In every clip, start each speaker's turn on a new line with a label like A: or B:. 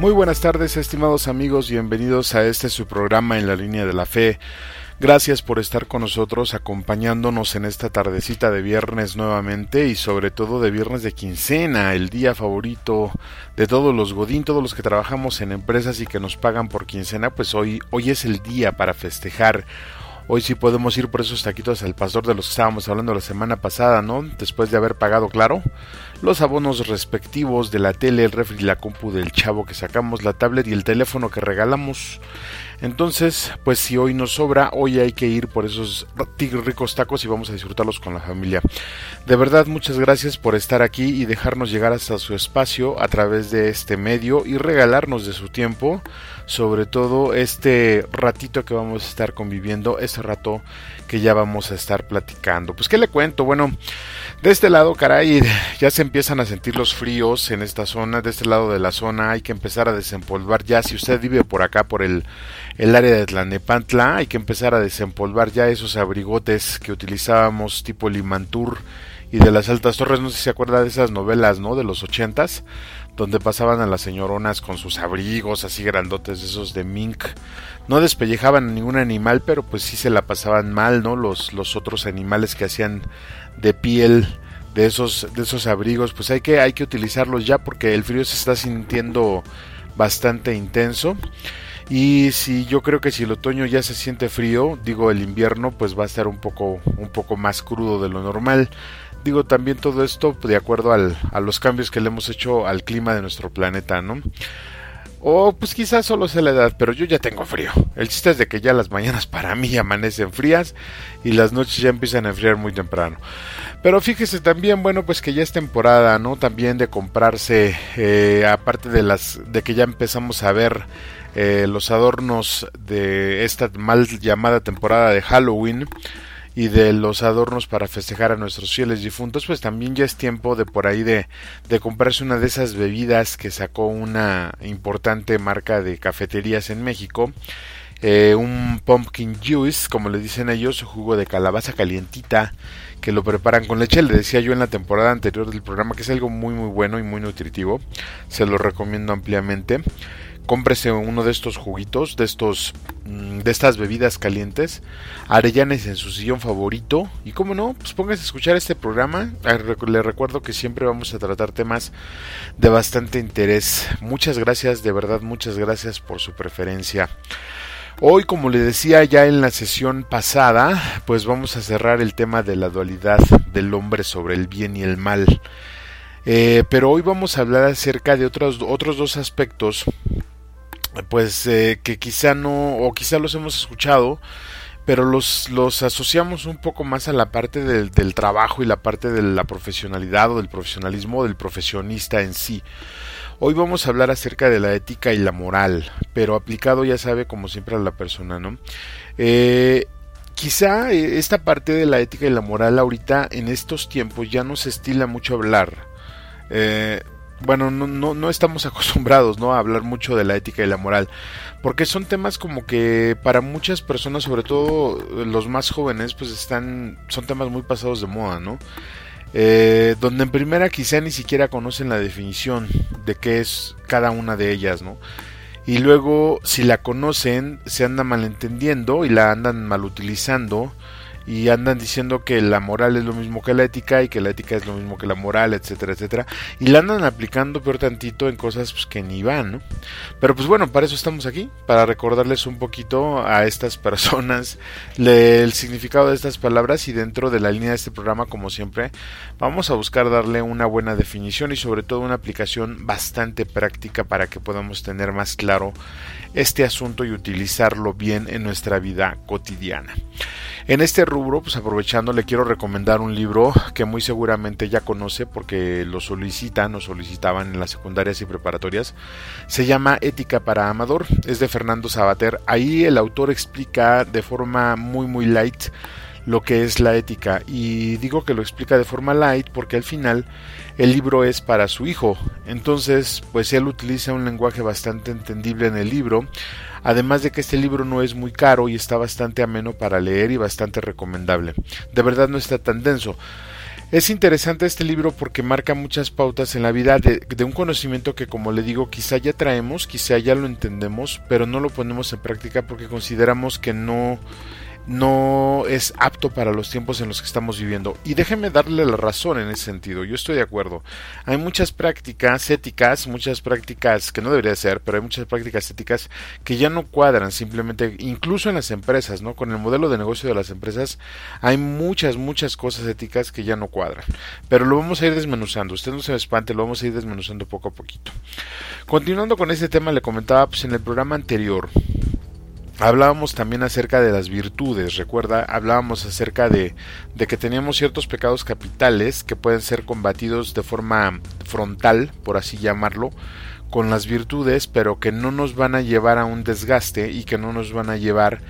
A: Muy buenas tardes, estimados amigos, bienvenidos a este su programa en la línea de la fe. Gracias por estar con nosotros, acompañándonos en esta tardecita de viernes nuevamente y sobre todo de viernes de quincena, el día favorito de todos los Godín, todos los que trabajamos en empresas y que nos pagan por quincena, pues hoy, hoy es el día para festejar. Hoy sí podemos ir por esos taquitos al pastor de los que estábamos hablando la semana pasada, ¿no? Después de haber pagado, claro, los abonos respectivos de la tele, el refri, la compu del chavo que sacamos, la tablet y el teléfono que regalamos. Entonces, pues si hoy nos sobra, hoy hay que ir por esos ricos tacos y vamos a disfrutarlos con la familia. De verdad, muchas gracias por estar aquí y dejarnos llegar hasta su espacio a través de este medio y regalarnos de su tiempo, sobre todo este ratito que vamos a estar conviviendo, este rato que ya vamos a estar platicando. Pues, ¿qué le cuento? Bueno, de este lado, caray, ya se empiezan a sentir los fríos en esta zona, de este lado de la zona hay que empezar a desempolvar ya, si usted vive por acá, por el el área de Tlanepantla, hay que empezar a desempolvar ya esos abrigotes que utilizábamos tipo Limantur y de las altas torres, no sé si se acuerda de esas novelas, ¿no? De los ochentas, donde pasaban a las señoronas con sus abrigos así grandotes, esos de mink. No despellejaban a ningún animal, pero pues sí se la pasaban mal, ¿no? Los, los otros animales que hacían de piel de esos, de esos abrigos, pues hay que, hay que utilizarlos ya porque el frío se está sintiendo bastante intenso. Y si yo creo que si el otoño ya se siente frío, digo el invierno pues va a estar un poco, un poco más crudo de lo normal. Digo también todo esto de acuerdo al, a los cambios que le hemos hecho al clima de nuestro planeta, ¿no? O pues quizás solo sea la edad, pero yo ya tengo frío. El chiste es de que ya las mañanas para mí amanecen frías y las noches ya empiezan a enfriar muy temprano. Pero fíjese también, bueno, pues que ya es temporada, ¿no? También de comprarse, eh, aparte de las, de que ya empezamos a ver eh, los adornos de esta mal llamada temporada de Halloween y de los adornos para festejar a nuestros fieles difuntos, pues también ya es tiempo de por ahí de, de comprarse una de esas bebidas que sacó una importante marca de cafeterías en México. Eh, un pumpkin juice, como le dicen ellos, jugo de calabaza calientita que lo preparan con leche. Le decía yo en la temporada anterior del programa que es algo muy muy bueno y muy nutritivo. Se lo recomiendo ampliamente cómprese uno de estos juguitos, de estos mm, de estas bebidas calientes, arellanes en su sillón favorito y como no, pues póngase a escuchar este programa. Ah, le recuerdo que siempre vamos a tratar temas de bastante interés. Muchas gracias, de verdad, muchas gracias por su preferencia. Hoy, como le decía ya en la sesión pasada, pues vamos a cerrar el tema de la dualidad del hombre sobre el bien y el mal. Eh, pero hoy vamos a hablar acerca de otros, otros dos aspectos pues eh, que quizá no o quizá los hemos escuchado pero los, los asociamos un poco más a la parte del, del, trabajo y la parte de la profesionalidad o del profesionalismo del profesionista en sí. Hoy vamos a hablar acerca de la ética y la moral, pero aplicado ya sabe como siempre a la persona, ¿no? Eh, quizá eh, esta parte de la ética y la moral ahorita en estos tiempos ya no se estila mucho hablar. Eh, bueno, no, no, no estamos acostumbrados ¿no? a hablar mucho de la ética y la moral, porque son temas como que para muchas personas, sobre todo los más jóvenes, pues están, son temas muy pasados de moda, ¿no? Eh, donde en primera quizá ni siquiera conocen la definición de qué es cada una de ellas, ¿no? Y luego, si la conocen, se andan malentendiendo y la andan malutilizando y andan diciendo que la moral es lo mismo que la ética y que la ética es lo mismo que la moral, etcétera, etcétera. Y la andan aplicando peor tantito en cosas pues, que ni van, ¿no? Pero pues bueno, para eso estamos aquí, para recordarles un poquito a estas personas el significado de estas palabras y dentro de la línea de este programa, como siempre, vamos a buscar darle una buena definición y sobre todo una aplicación bastante práctica para que podamos tener más claro este asunto y utilizarlo bien en nuestra vida cotidiana. En este rubro, pues aprovechando, le quiero recomendar un libro que muy seguramente ya conoce porque lo solicitan o solicitaban en las secundarias y preparatorias. Se llama Ética para Amador, es de Fernando Sabater. Ahí el autor explica de forma muy muy light lo que es la ética y digo que lo explica de forma light porque al final el libro es para su hijo. Entonces, pues él utiliza un lenguaje bastante entendible en el libro, además de que este libro no es muy caro y está bastante ameno para leer y bastante recomendable. De verdad no está tan denso. Es interesante este libro porque marca muchas pautas en la vida de, de, un conocimiento que, como le digo, quizá ya traemos, quizá ya lo entendemos, pero no lo ponemos en práctica porque consideramos que no no es apto para los tiempos en los que estamos viviendo. Y déjeme darle la razón en ese sentido. Yo estoy de acuerdo. Hay muchas prácticas éticas, muchas prácticas que no debería ser, pero hay muchas prácticas éticas que ya no cuadran simplemente, incluso en las empresas, ¿no? Con el modelo de negocio de las empresas hay muchas, muchas cosas éticas que ya no cuadran. Pero lo vamos a ir desmenuzando. Usted no se espante, lo vamos a ir desmenuzando poco a poquito. Continuando con este tema, le comentaba pues en el programa anterior Hablábamos también acerca de las virtudes, recuerda, hablábamos acerca de, de, que teníamos ciertos pecados capitales que pueden ser combatidos de forma frontal, por así llamarlo, con las virtudes, pero que no nos van a llevar a un desgaste y que no nos van a llevar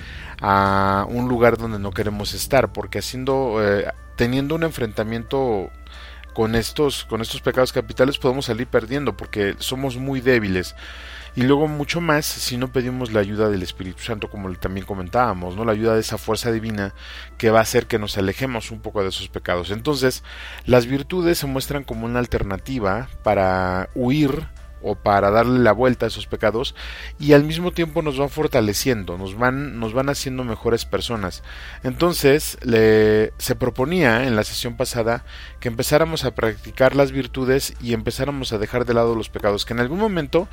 A: a un lugar donde no queremos estar, porque haciendo, eh, teniendo un enfrentamiento con estos, con estos pecados capitales podemos salir perdiendo porque somos muy débiles y luego mucho más si no pedimos la ayuda del Espíritu Santo como también comentábamos, ¿no? La ayuda de esa fuerza divina que va a hacer que nos alejemos un poco de esos pecados. Entonces, las virtudes se muestran como una alternativa para huir o para darle la vuelta a esos pecados y al mismo tiempo nos van fortaleciendo, nos van, nos van haciendo mejores personas. Entonces le, se proponía en la sesión pasada que empezáramos a practicar las virtudes y empezáramos a dejar de lado los pecados, que en algún momento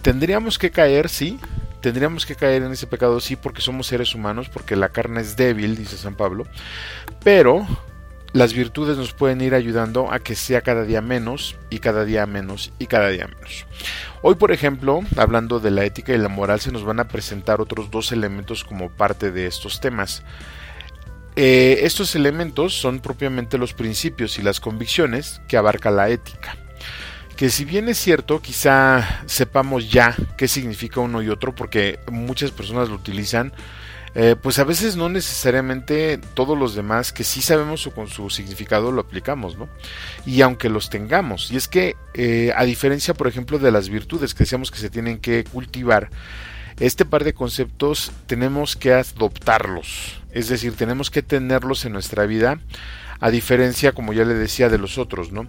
A: tendríamos que caer, sí, tendríamos que caer en ese pecado, sí, porque somos seres humanos, porque la carne es débil, dice San Pablo, pero las virtudes nos pueden ir ayudando a que sea cada día menos y cada día menos y cada día menos. Hoy, por ejemplo, hablando de la ética y la moral, se nos van a presentar otros dos elementos como parte de estos temas. Eh, estos elementos son propiamente los principios y las convicciones que abarca la ética. Que si bien es cierto, quizá sepamos ya qué significa uno y otro, porque muchas personas lo utilizan eh, pues a veces no necesariamente todos los demás que sí sabemos o con su significado lo aplicamos, ¿no? Y aunque los tengamos, y es que eh, a diferencia, por ejemplo, de las virtudes que decíamos que se tienen que cultivar, este par de conceptos tenemos que adoptarlos, es decir, tenemos que tenerlos en nuestra vida, a diferencia, como ya le decía, de los otros, ¿no?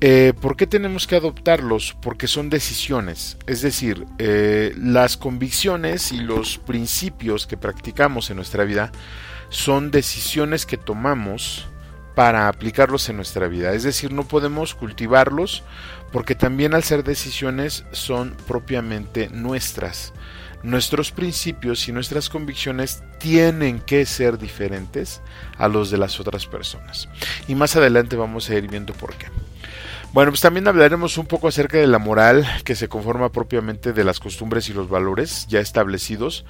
A: Eh, ¿Por qué tenemos que adoptarlos? Porque son decisiones. Es decir, eh, las convicciones y los principios que practicamos en nuestra vida son decisiones que tomamos para aplicarlos en nuestra vida. Es decir, no podemos cultivarlos porque también al ser decisiones son propiamente nuestras. Nuestros principios y nuestras convicciones tienen que ser diferentes a los de las otras personas. Y más adelante vamos a ir viendo por qué. Bueno, pues también hablaremos un poco acerca de la moral que se conforma propiamente de las costumbres y los valores ya establecidos,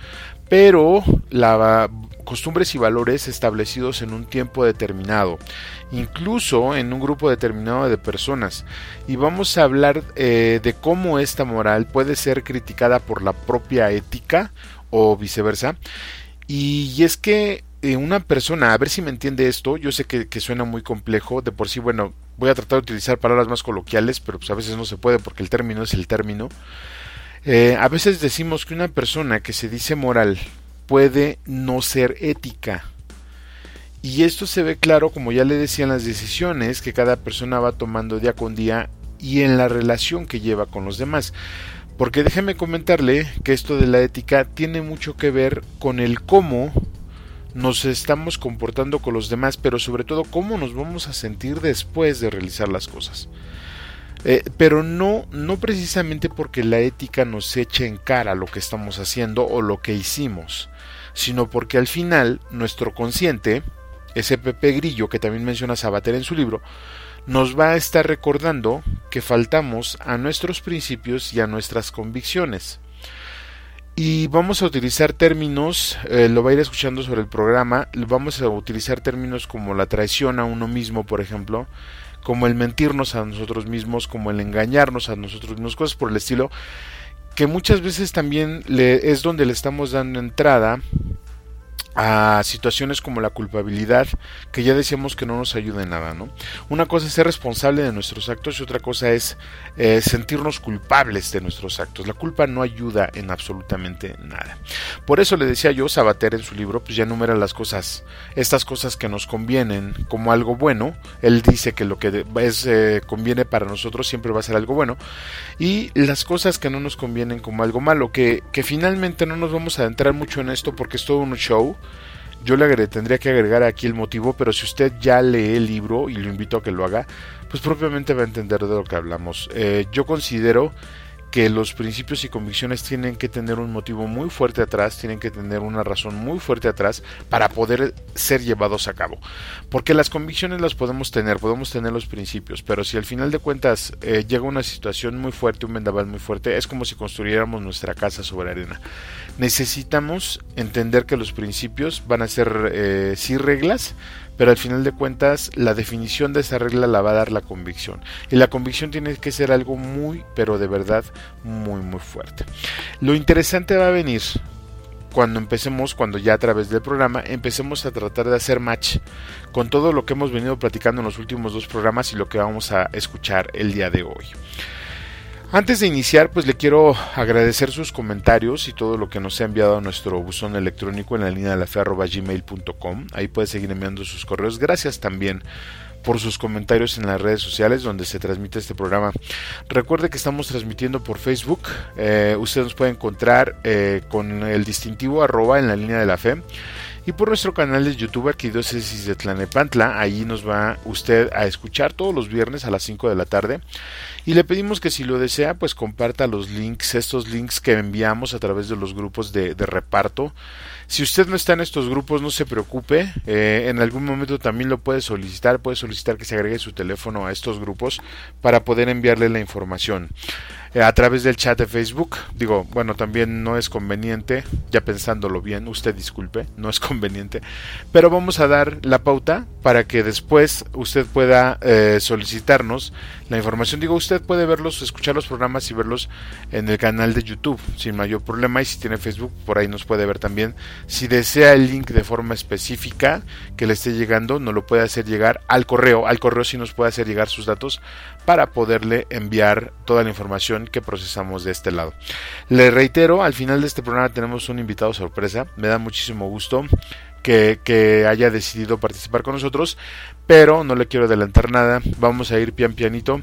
A: pero la costumbres y valores establecidos en un tiempo determinado, incluso en un grupo determinado de personas. Y vamos a hablar eh, de cómo esta moral puede ser criticada por la propia ética o viceversa. Y, es que eh, una persona, a ver si me entiende esto, yo sé que, que suena muy complejo, de por sí, bueno, voy a tratar de utilizar palabras más coloquiales, pero pues a veces no se puede porque el término es el término. Eh, a veces decimos que una persona que se dice moral puede no ser ética. Y esto se ve claro, como ya le decía, en las decisiones que cada persona va tomando día con día y en la relación que lleva con los demás. Porque déjeme comentarle que esto de la ética tiene mucho que ver con el cómo nos estamos comportando con los demás, pero sobre todo cómo nos vamos a sentir después de realizar las cosas. Eh, pero no, no precisamente porque la ética nos eche en cara lo que estamos haciendo o lo que hicimos, sino porque al final nuestro consciente, ese Pepe Grillo que también menciona Sabater en su libro, nos va a estar recordando que faltamos a nuestros principios y a nuestras convicciones. Y vamos a utilizar términos, eh, lo va a ir escuchando sobre el programa, vamos a utilizar términos como la traición a uno mismo, por ejemplo, como el mentirnos a nosotros mismos, como el engañarnos a nosotros mismos, cosas por el estilo, que muchas veces también le, es donde le estamos dando entrada a situaciones como la culpabilidad, que ya decíamos que no nos ayuda en nada, ¿no? Una cosa es ser responsable de nuestros actos y otra cosa es eh, sentirnos culpables de nuestros actos. La culpa no ayuda en absolutamente nada. Por eso le decía yo, Sabater en su libro, pues ya enumera las cosas, estas cosas que nos convienen como algo bueno. Él dice que lo que es, eh, conviene para nosotros siempre va a ser algo bueno. Y las cosas que no nos convienen como algo malo, que, que finalmente no nos vamos a adentrar mucho en esto porque es todo un show yo le tendría que agregar aquí el motivo, pero si usted ya lee el libro y lo invito a que lo haga, pues propiamente va a entender de lo que hablamos. Eh, yo considero que los principios y convicciones tienen que tener un motivo muy fuerte atrás, tienen que tener una razón muy fuerte atrás para poder ser llevados a cabo. Porque las convicciones las podemos tener, podemos tener los principios, pero si al final de cuentas eh, llega una situación muy fuerte, un vendaval muy fuerte, es como si construyéramos nuestra casa sobre arena. Necesitamos entender que los principios van a ser eh, sí reglas, pero al final de cuentas la definición de esa regla la va a dar la convicción. Y la convicción tiene que ser algo muy, pero de verdad muy, muy fuerte. Lo interesante va a venir cuando empecemos, cuando ya a través del programa, empecemos a tratar de hacer match con todo lo que hemos venido platicando en los últimos dos programas y lo que vamos a escuchar el día de hoy. Antes de iniciar, pues le quiero agradecer sus comentarios y todo lo que nos ha enviado a nuestro buzón electrónico en la línea de la fe gmail.com. Ahí puede seguir enviando sus correos. Gracias también por sus comentarios en las redes sociales donde se transmite este programa. Recuerde que estamos transmitiendo por Facebook. Eh, usted nos puede encontrar eh, con el distintivo arroba en la línea de la fe. Y por nuestro canal de YouTube Arquidiócesis de Tlanepantla, ahí nos va usted a escuchar todos los viernes a las 5 de la tarde. Y le pedimos que si lo desea, pues comparta los links, estos links que enviamos a través de los grupos de, reparto. Si usted no está en estos grupos, no se preocupe. Eh, en algún momento también lo puede solicitar. Puede solicitar que se agregue su teléfono a estos grupos para poder enviarle la información. Eh, a través del chat de Facebook. Digo, bueno, también no es conveniente, ya pensándolo bien, usted disculpe, no es conveniente, pero vamos a dar la pauta para que después usted pueda eh, solicitarnos la información. Digo, usted puede verlos, escuchar los programas y verlos en el canal de YouTube sin mayor problema y si tiene Facebook por ahí nos puede ver también. Si desea el link de forma específica que le esté llegando, nos lo puede hacer llegar al correo. Al correo sí nos puede hacer llegar sus datos para poderle enviar toda la información que procesamos de este lado. Le reitero, al final de este programa tenemos un invitado sorpresa, me da muchísimo gusto que, haya decidido participar con nosotros, pero no le quiero adelantar nada, vamos a ir pian pianito.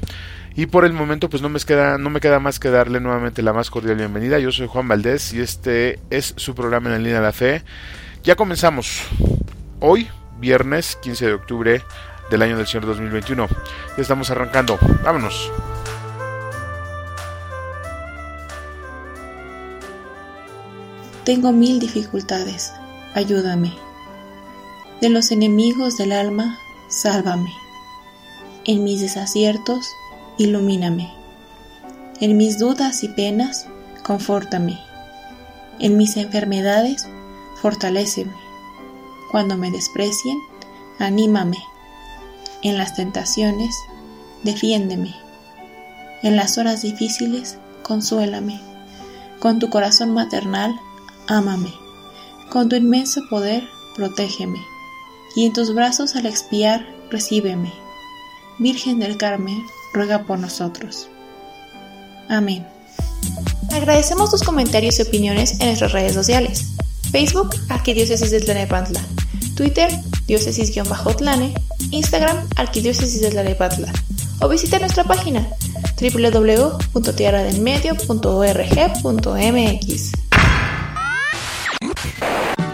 A: Y por el momento, pues no me queda, no me queda más que darle nuevamente la más cordial bienvenida. Yo soy Juan Valdés y este es su programa en la línea de la fe. Ya comenzamos. Hoy, viernes 15 de octubre del año del Señor 2021. Ya estamos arrancando. Vámonos.
B: Tengo mil dificultades. Ayúdame. De los enemigos del alma, sálvame. En mis desaciertos, ilumíname. En mis dudas y penas, confórtame. En mis enfermedades, fortaléceme. Cuando me desprecien, anímame. En las tentaciones, defiéndeme. En las horas difíciles, consuélame. Con tu corazón maternal, ámame. Con tu inmenso poder, protégeme. Y en tus brazos al expiar, recíbeme. Virgen del Carmen, ruega por nosotros. Amén. Agradecemos tus comentarios y opiniones en nuestras redes sociales. Facebook, Arquidiócesis de Tlanepantla. Twitter, diócesis-tlane. Instagram, Arquidiócesis de Tlanepantla. O visita nuestra página www.tierradelmedio.org.mx.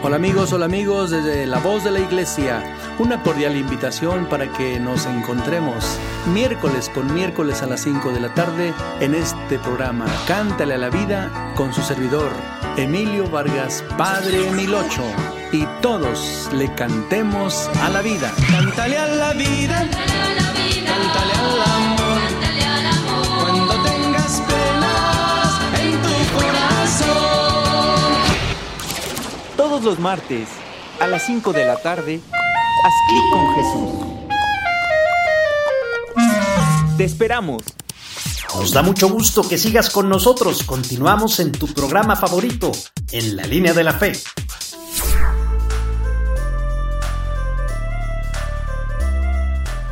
C: Hola amigos, hola amigos, desde La Voz de la Iglesia, una cordial invitación para que nos encontremos miércoles con miércoles a las 5 de la tarde en este programa Cántale a la Vida con su servidor Emilio Vargas, Padre Emilocho, y todos le cantemos a la vida. Cántale a la vida, cántale al amor, cuando tengas penas en tu corazón.
D: Todos los martes, a las 5 de la tarde, haz clic con Jesús. Te esperamos.
E: Nos da mucho gusto que sigas con nosotros. Continuamos en tu programa favorito, En la línea de la fe.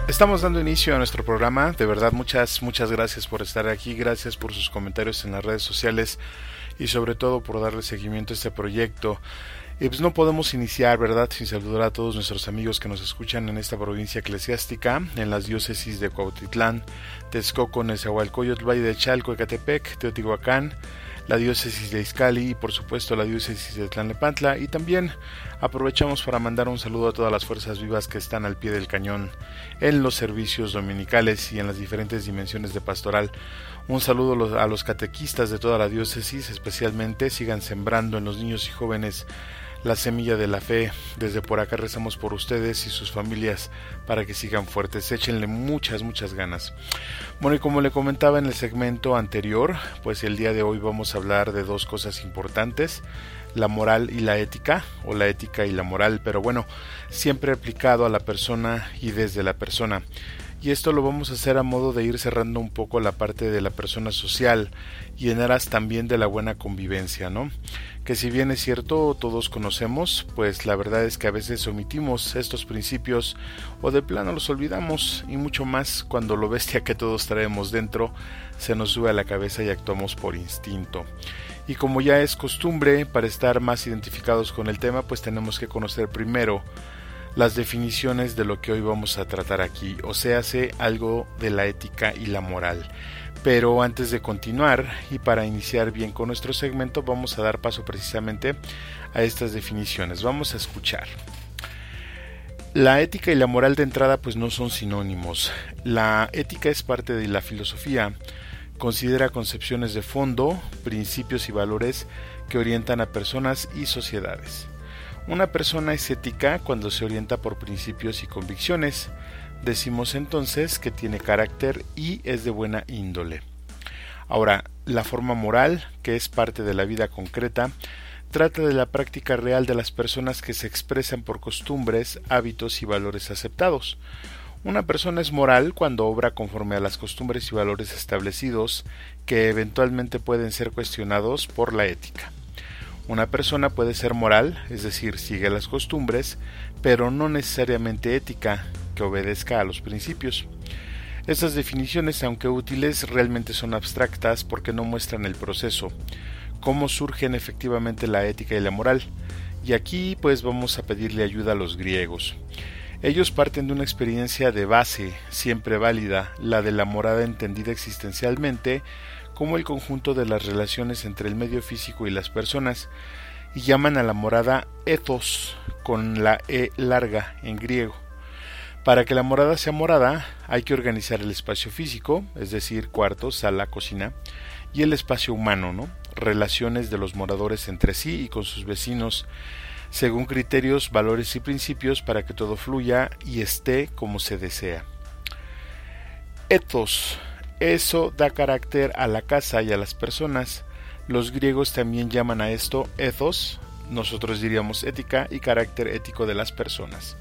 A: Estamos dando inicio a nuestro programa. De verdad, muchas, muchas gracias por estar aquí. Gracias por sus comentarios en las redes sociales y sobre todo por darle seguimiento a este proyecto. Y pues no podemos iniciar, ¿verdad?, sin saludar a todos nuestros amigos que nos escuchan en esta provincia eclesiástica, en las diócesis de Cuautitlán, Texcoco, Nezahualcóyotl, Valle de Chalco, Ecatepec, Teotihuacán, la diócesis de Izcali y por supuesto la diócesis de Tlanepantla y también aprovechamos para mandar un saludo a todas las fuerzas vivas que están al pie del cañón en los servicios dominicales y en las diferentes dimensiones de pastoral. Un saludo a los catequistas de toda la diócesis, especialmente sigan sembrando en los niños y jóvenes la semilla de la fe. Desde por acá rezamos por ustedes y sus familias para que sigan fuertes. Échenle muchas, muchas ganas. Bueno, y como le comentaba en el segmento anterior, pues el día de hoy vamos a hablar de dos cosas importantes. La moral y la ética, o la ética y la moral, pero bueno, siempre aplicado a la persona y desde la persona y esto lo vamos a hacer a modo de ir cerrando un poco la parte de la persona social y en aras también de la buena convivencia, ¿no? Que si bien es cierto todos conocemos, pues la verdad es que a veces omitimos estos principios o de plano los olvidamos y mucho más cuando lo bestia que todos traemos dentro se nos sube a la cabeza y actuamos por instinto. Y como ya es costumbre, para estar más identificados con el tema, pues tenemos que conocer primero las definiciones de lo que hoy vamos a tratar aquí, o sea, hace algo de la ética y la moral. Pero antes de continuar y para iniciar bien con nuestro segmento, vamos a dar paso precisamente a estas definiciones. Vamos a escuchar. La ética y la moral de entrada pues no son sinónimos. La ética es parte de la filosofía, considera concepciones de fondo, principios y valores que orientan a personas y sociedades. Una persona es ética cuando se orienta por principios y convicciones. Decimos entonces que tiene carácter y es de buena índole. Ahora, la forma moral, que es parte de la vida concreta, trata de la práctica real de las personas que se expresan por costumbres, hábitos y valores aceptados. Una persona es moral cuando obra conforme a las costumbres y valores establecidos que eventualmente pueden ser cuestionados por la ética. Una persona puede ser moral, es decir, sigue las costumbres, pero no necesariamente ética, que obedezca a los principios. Estas definiciones, aunque útiles, realmente son abstractas porque no muestran el proceso, cómo surgen efectivamente la ética y la moral. Y aquí pues vamos a pedirle ayuda a los griegos. Ellos parten de una experiencia de base, siempre válida, la de la morada entendida existencialmente como el conjunto de las relaciones entre el medio físico y las personas, y llaman a la morada ethos con la e larga en griego. Para que la morada sea morada hay que organizar el espacio físico, es decir, cuarto, sala, cocina, y el espacio humano, ¿no? relaciones de los moradores entre sí y con sus vecinos, según criterios, valores y principios para que todo fluya y esté como se desea. Ethos eso da carácter a la casa y a las personas. Los griegos también llaman a esto ethos, nosotros diríamos ética y carácter ético de las personas.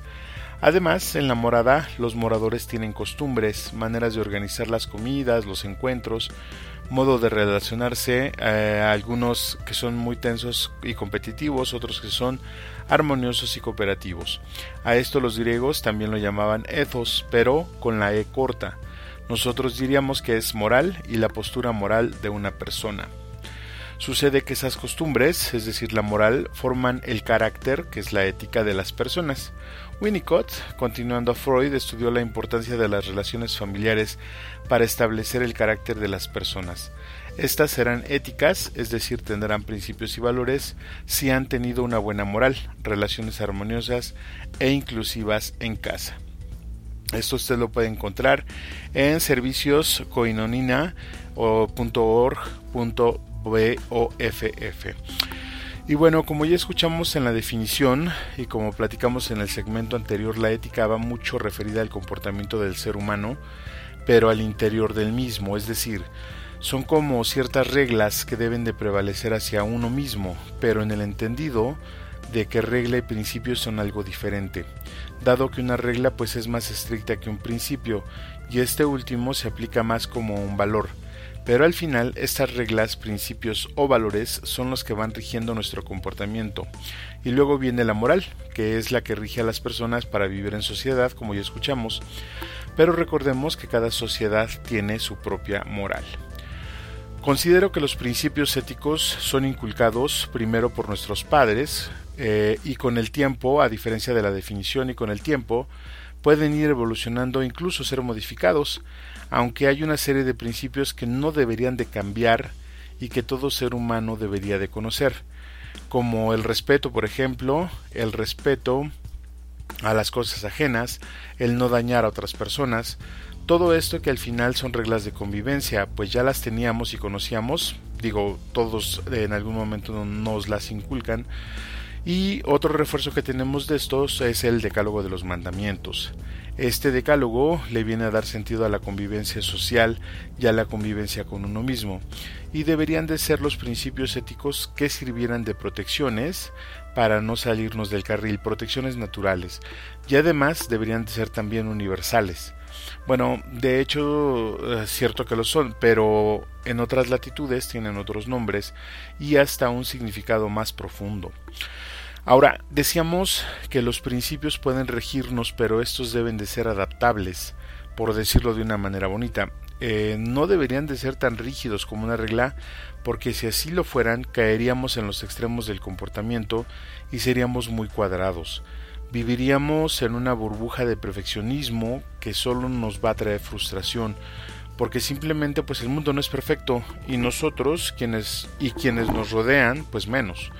A: Además, en la morada, los moradores tienen costumbres, maneras de organizar las comidas, los encuentros, modo de relacionarse, eh, algunos que son muy tensos y competitivos, otros que son armoniosos y cooperativos. A esto los griegos también lo llamaban ethos, pero con la e corta. Nosotros diríamos que es moral y la postura moral de una persona. Sucede que esas costumbres, es decir, la moral, forman el carácter, que es la ética de las personas. Winnicott, continuando a Freud, estudió la importancia de las relaciones familiares para establecer el carácter de las personas. Estas serán éticas, es decir, tendrán principios y valores si han tenido una buena moral, relaciones armoniosas e inclusivas en casa. Esto usted lo puede encontrar en servicios Y bueno, como ya escuchamos en la definición y como platicamos en el segmento anterior, la ética va mucho referida al comportamiento del ser humano, pero al interior del mismo, es decir, son como ciertas reglas que deben de prevalecer hacia uno mismo, pero en el entendido de que regla y principio son algo diferente, dado que una regla pues es más estricta que un principio y este último se aplica más como un valor. Pero al final estas reglas, principios o valores son los que van rigiendo nuestro comportamiento. Y luego viene la moral, que es la que rige a las personas para vivir en sociedad, como ya escuchamos. Pero recordemos que cada sociedad tiene su propia moral. Considero que los principios éticos son inculcados primero por nuestros padres eh, y con el tiempo, a diferencia de la definición y con el tiempo, pueden ir evolucionando incluso ser modificados, aunque hay una serie de principios que no deberían de cambiar y que todo ser humano debería de conocer, como el respeto, por ejemplo, el respeto a las cosas ajenas, el no dañar a otras personas, todo esto que al final son reglas de convivencia, pues ya las teníamos y conocíamos, digo, todos en algún momento nos las inculcan. Y otro refuerzo que tenemos de estos es el decálogo de los mandamientos. Este decálogo le viene a dar sentido a la convivencia social y a la convivencia con uno mismo, y deberían de ser los principios éticos que sirvieran de protecciones para no salirnos del carril, protecciones naturales, y además deberían de ser también universales. Bueno, de hecho es cierto que lo son, pero en otras latitudes tienen otros nombres y hasta un significado más profundo. Ahora, decíamos que los principios pueden regirnos, pero estos deben de ser adaptables, por decirlo de una manera bonita. Eh, no deberían de ser tan rígidos como una regla, porque si así lo fueran, caeríamos en los extremos del comportamiento y seríamos muy cuadrados viviríamos en una burbuja de perfeccionismo que solo nos va a traer frustración porque simplemente pues el mundo no es perfecto y nosotros quienes y quienes nos rodean pues menos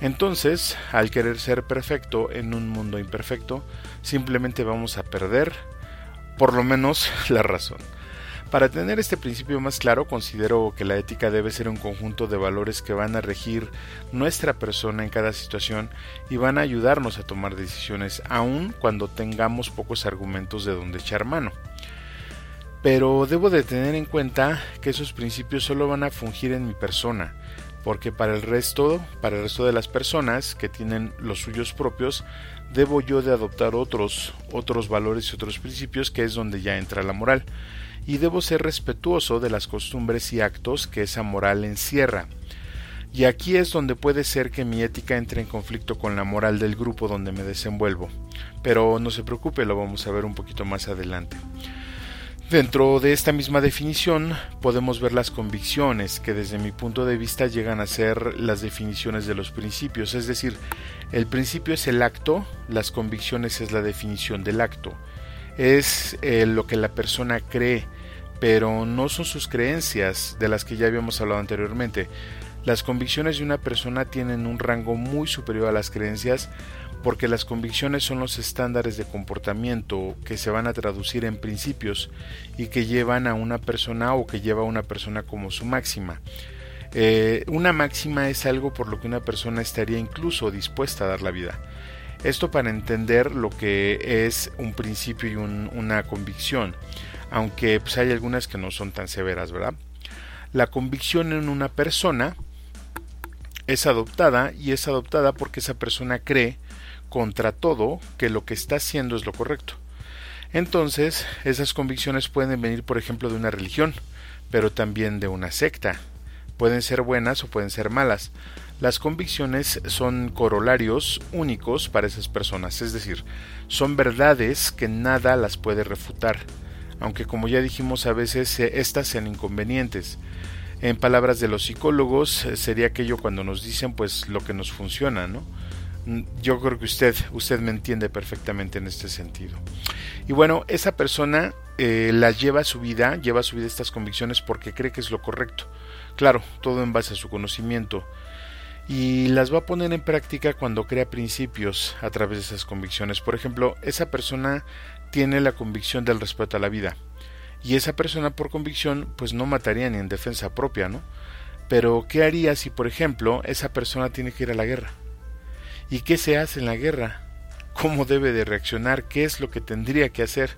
A: entonces al querer ser perfecto en un mundo imperfecto simplemente vamos a perder por lo menos la razón para tener este principio más claro, considero que la ética debe ser un conjunto de valores que van a regir nuestra persona en cada situación y van a ayudarnos a tomar decisiones, aun cuando tengamos pocos argumentos de donde echar mano. Pero debo de tener en cuenta que esos principios solo van a fungir en mi persona, porque para el resto, para el resto de las personas que tienen los suyos propios, debo yo de adoptar otros, otros valores y otros principios que es donde ya entra la moral y debo ser respetuoso de las costumbres y actos que esa moral encierra. Y aquí es donde puede ser que mi ética entre en conflicto con la moral del grupo donde me desenvuelvo. Pero no se preocupe, lo vamos a ver un poquito más adelante. Dentro de esta misma definición podemos ver las convicciones que desde mi punto de vista llegan a ser las definiciones de los principios, es decir, el principio es el acto, las convicciones es la definición del acto, es eh, lo que la persona cree, pero no son sus creencias de las que ya habíamos hablado anteriormente. Las convicciones de una persona tienen un rango muy superior a las creencias porque las convicciones son los estándares de comportamiento que se van a traducir en principios y que llevan a una persona o que lleva a una persona como su máxima. Eh, una máxima es algo por lo que una persona estaría incluso dispuesta a dar la vida. Esto para entender lo que es un principio y una convicción aunque pues, hay algunas que no son tan severas, ¿verdad? La convicción en una persona es adoptada y es adoptada porque esa persona cree contra todo que lo que está haciendo es lo correcto. Entonces, esas convicciones pueden venir, por ejemplo, de una religión, pero también de una secta. Pueden ser buenas o pueden ser malas. Las convicciones son corolarios únicos para esas personas, es decir, son verdades que nada las puede refutar aunque como ya dijimos a veces eh, estas sean inconvenientes. En palabras de los psicólogos eh, sería aquello cuando nos dicen pues lo que nos funciona, ¿no? Yo creo que usted, usted me entiende perfectamente en este sentido. Y bueno, esa persona eh, la lleva a su vida, lleva a su vida estas convicciones porque cree que es lo correcto. Claro, todo en base a su conocimiento. Y las va a poner en práctica cuando crea principios a través de esas convicciones. Por ejemplo, esa persona tiene la convicción del respeto a la vida. Y esa persona por convicción pues no mataría ni en defensa propia, ¿no? Pero ¿qué haría si, por ejemplo, esa persona tiene que ir a la guerra? ¿Y qué se hace en la guerra? ¿Cómo debe de reaccionar? ¿Qué es lo que tendría que hacer?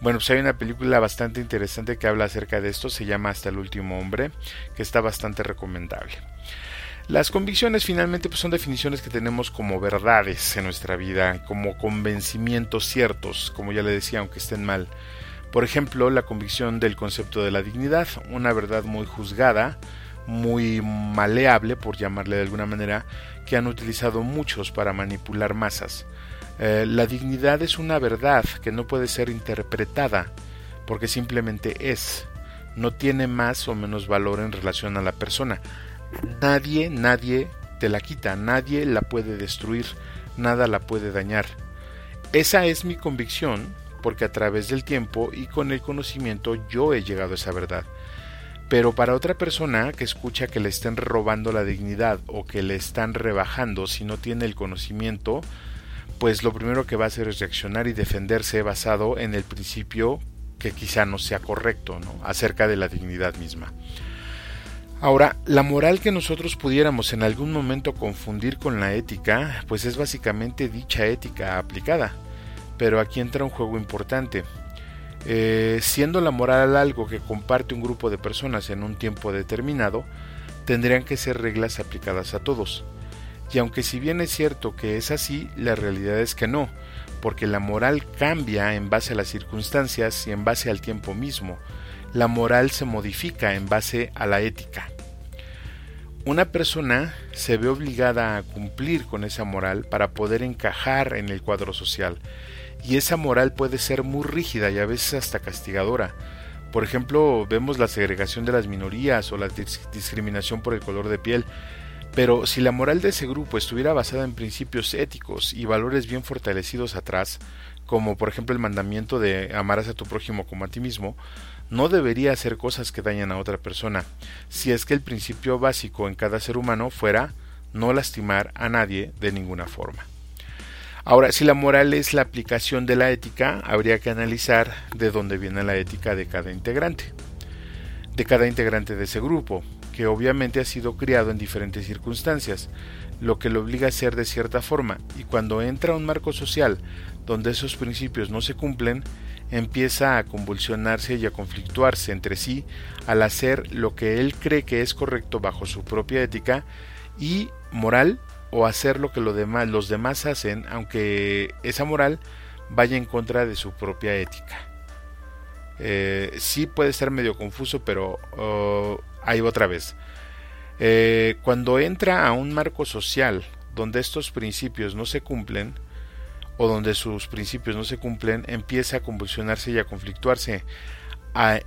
A: Bueno, pues hay una película bastante interesante que habla acerca de esto, se llama Hasta el último hombre, que está bastante recomendable. Las convicciones finalmente pues, son definiciones que tenemos como verdades en nuestra vida, como convencimientos ciertos, como ya le decía, aunque estén mal. Por ejemplo, la convicción del concepto de la dignidad, una verdad muy juzgada, muy maleable, por llamarle de alguna manera, que han utilizado muchos para manipular masas. Eh, la dignidad es una verdad que no puede ser interpretada, porque simplemente es, no tiene más o menos valor en relación a la persona. Nadie, nadie te la quita, nadie la puede destruir, nada la puede dañar. Esa es mi convicción, porque a través del tiempo y con el conocimiento yo he llegado a esa verdad. Pero para otra persona que escucha que le estén robando la dignidad o que le están rebajando si no tiene el conocimiento, pues lo primero que va a hacer es reaccionar y defenderse basado en el principio que quizá no sea correcto, ¿no? acerca de la dignidad misma. Ahora, la moral que nosotros pudiéramos en algún momento confundir con la ética, pues es básicamente dicha ética aplicada. Pero aquí entra un juego importante. Eh, siendo la moral algo que comparte un grupo de personas en un tiempo determinado, tendrían que ser reglas aplicadas a todos. Y aunque si bien es cierto que es así, la realidad es que no, porque la moral cambia en base a las circunstancias y en base al tiempo mismo. La moral se modifica en base a la ética. Una persona se ve obligada a cumplir con esa moral para poder encajar en el cuadro social, y esa moral puede ser muy rígida y a veces hasta castigadora. Por ejemplo, vemos la segregación de las minorías o la discriminación por el color de piel, pero si la moral de ese grupo estuviera basada en principios éticos y valores bien fortalecidos atrás, como por ejemplo el mandamiento de amarás a tu prójimo como a ti mismo, no debería hacer cosas que dañan a otra persona, si es que el principio básico en cada ser humano fuera no lastimar a nadie de ninguna forma. Ahora, si la moral es la aplicación de la ética, habría que analizar de dónde viene la ética de cada integrante, de cada integrante de ese grupo, que obviamente ha sido criado en diferentes circunstancias, lo que lo obliga a ser de cierta forma, y cuando entra a un marco social donde esos principios no se cumplen, empieza a convulsionarse y a conflictuarse entre sí al hacer lo que él cree que es correcto bajo su propia ética y moral o hacer lo que los demás hacen, aunque esa moral vaya en contra de su propia ética. Eh, sí puede ser medio confuso, pero oh, ahí otra vez. Eh, cuando entra a un marco social donde estos principios no se cumplen, o donde sus principios no se cumplen, empieza a convulsionarse y a conflictuarse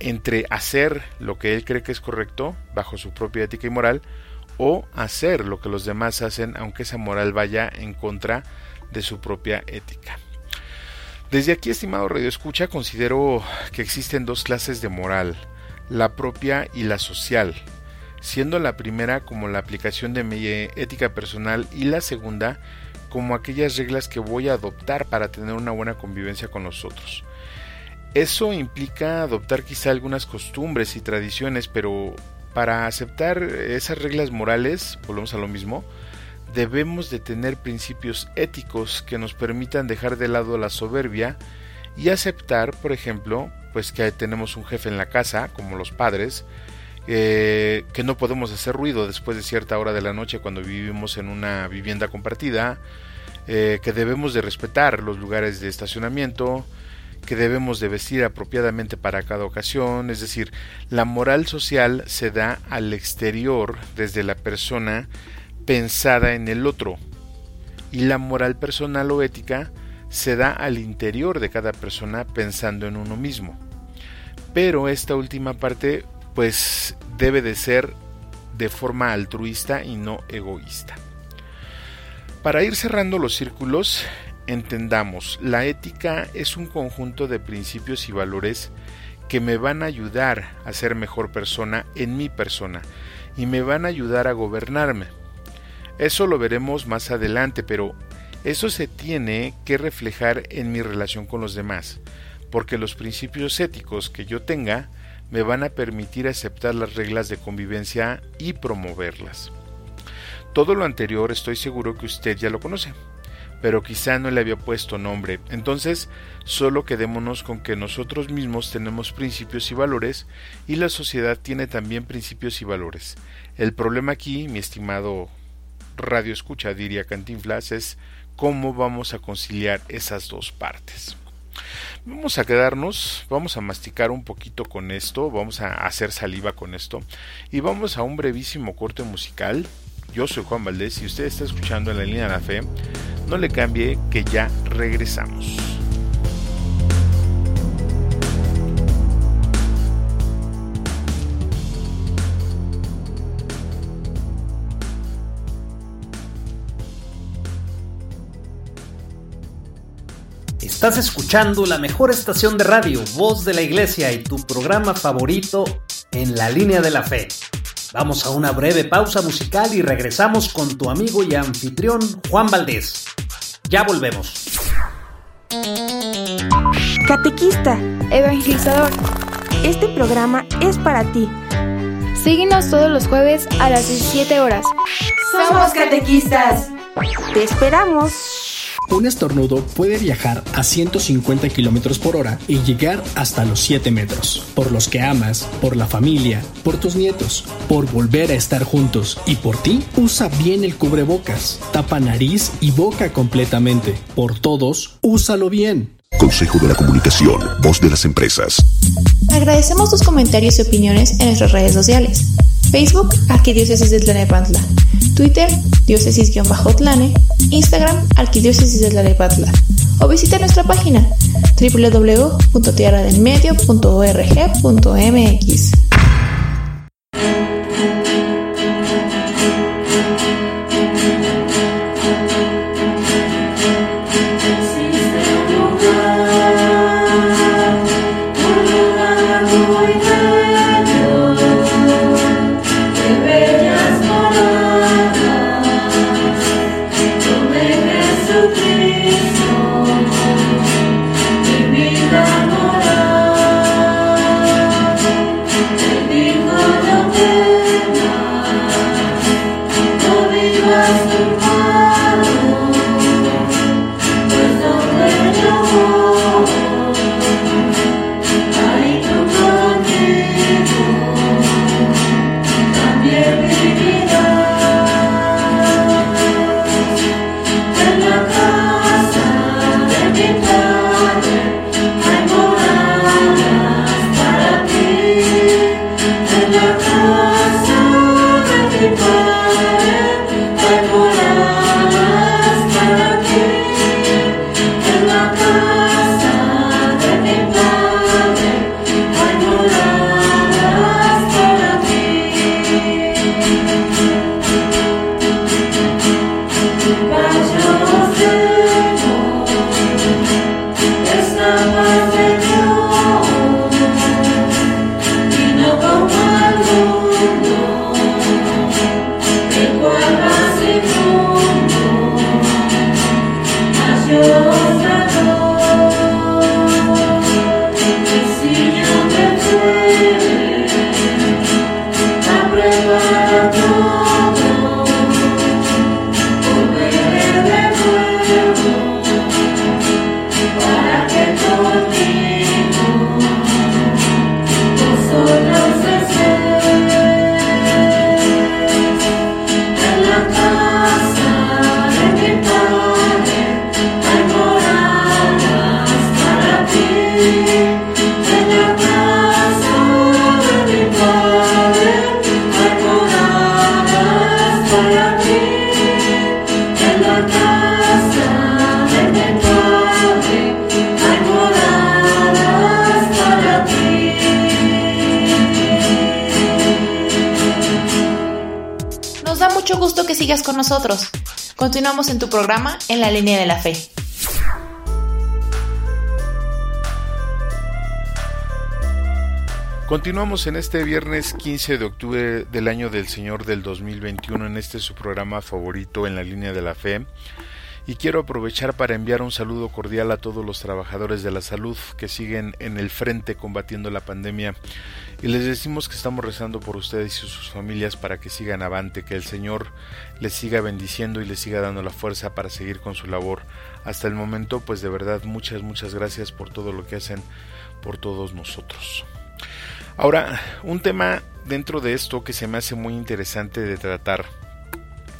A: entre hacer lo que él cree que es correcto, bajo su propia ética y moral, o hacer lo que los demás hacen aunque esa moral vaya en contra de su propia ética. Desde aquí, estimado Radio Escucha, considero que existen dos clases de moral, la propia y la social, siendo la primera como la aplicación de mi ética personal y la segunda como aquellas reglas que voy a adoptar para tener una buena convivencia con los otros. Eso implica adoptar quizá algunas costumbres y tradiciones, pero para aceptar esas reglas morales, volvemos a lo mismo, debemos de tener principios éticos que nos permitan dejar de lado la soberbia y aceptar, por ejemplo, pues que tenemos un jefe en la casa, como los padres, eh, que no podemos hacer ruido después de cierta hora de la noche cuando vivimos en una vivienda compartida, eh, que debemos de respetar los lugares de estacionamiento, que debemos de vestir apropiadamente para cada ocasión, es decir, la moral social se da al exterior desde la persona pensada en el otro y la moral personal o ética se da al interior de cada persona pensando en uno mismo. Pero esta última parte pues debe de ser de forma altruista y no egoísta. Para ir cerrando los círculos, entendamos, la ética es un conjunto de principios y valores que me van a ayudar a ser mejor persona en mi persona y me van a ayudar a gobernarme. Eso lo veremos más adelante, pero eso se tiene que reflejar en mi relación con los demás, porque los principios éticos que yo tenga me van a permitir aceptar las reglas de convivencia y promoverlas. Todo lo anterior estoy seguro que usted ya lo conoce pero quizá no le había puesto nombre. Entonces, solo quedémonos con que nosotros mismos tenemos principios y valores y la sociedad tiene también principios y valores. El problema aquí, mi estimado radio escucha, diría Cantinflas, es cómo vamos a conciliar esas dos partes. Vamos a quedarnos, vamos a masticar un poquito con esto, vamos a hacer saliva con esto y vamos a un brevísimo corte musical. Yo soy Juan Valdés y usted está escuchando en la línea de la fe. No le cambie que ya regresamos.
E: Estás escuchando la mejor estación de radio, Voz de la Iglesia y tu programa favorito en la línea de la fe. Vamos a una breve pausa musical y regresamos con tu amigo y anfitrión Juan Valdés. Ya volvemos.
F: Catequista, evangelizador, este programa es para ti.
G: Síguenos todos los jueves a las 17 horas.
F: Somos catequistas. Te esperamos.
H: Un estornudo puede viajar a 150 kilómetros por hora y llegar hasta los 7 metros. Por los que amas, por la familia, por tus nietos, por volver a estar juntos y por ti, usa bien el cubrebocas. Tapa nariz y boca completamente. Por todos, úsalo bien.
I: Consejo de la Comunicación, voz de las empresas.
J: Agradecemos tus comentarios y opiniones en nuestras redes sociales. Facebook, Arquidiócesis de Tlanepantla. Twitter, diócesis-tlane. Instagram, Arquidiócesis de Tlanepantla. O visita nuestra página www.tierradelmedio.org.mx. en tu programa En la línea de la fe.
A: Continuamos en este viernes 15 de octubre del año del Señor del 2021 en este su programa favorito en la línea de la fe. y quiero aprovechar para enviar un saludo cordial a todos los trabajadores de la salud que siguen en el frente combatiendo la pandemia y les decimos que estamos rezando por ustedes y sus familias para que sigan avante, que el Señor les siga bendiciendo y les siga dando la fuerza para seguir con su labor. Hasta el momento, pues de verdad muchas, muchas gracias por todo lo que hacen por todos nosotros. Ahora, un tema dentro de esto que se me hace muy interesante de tratar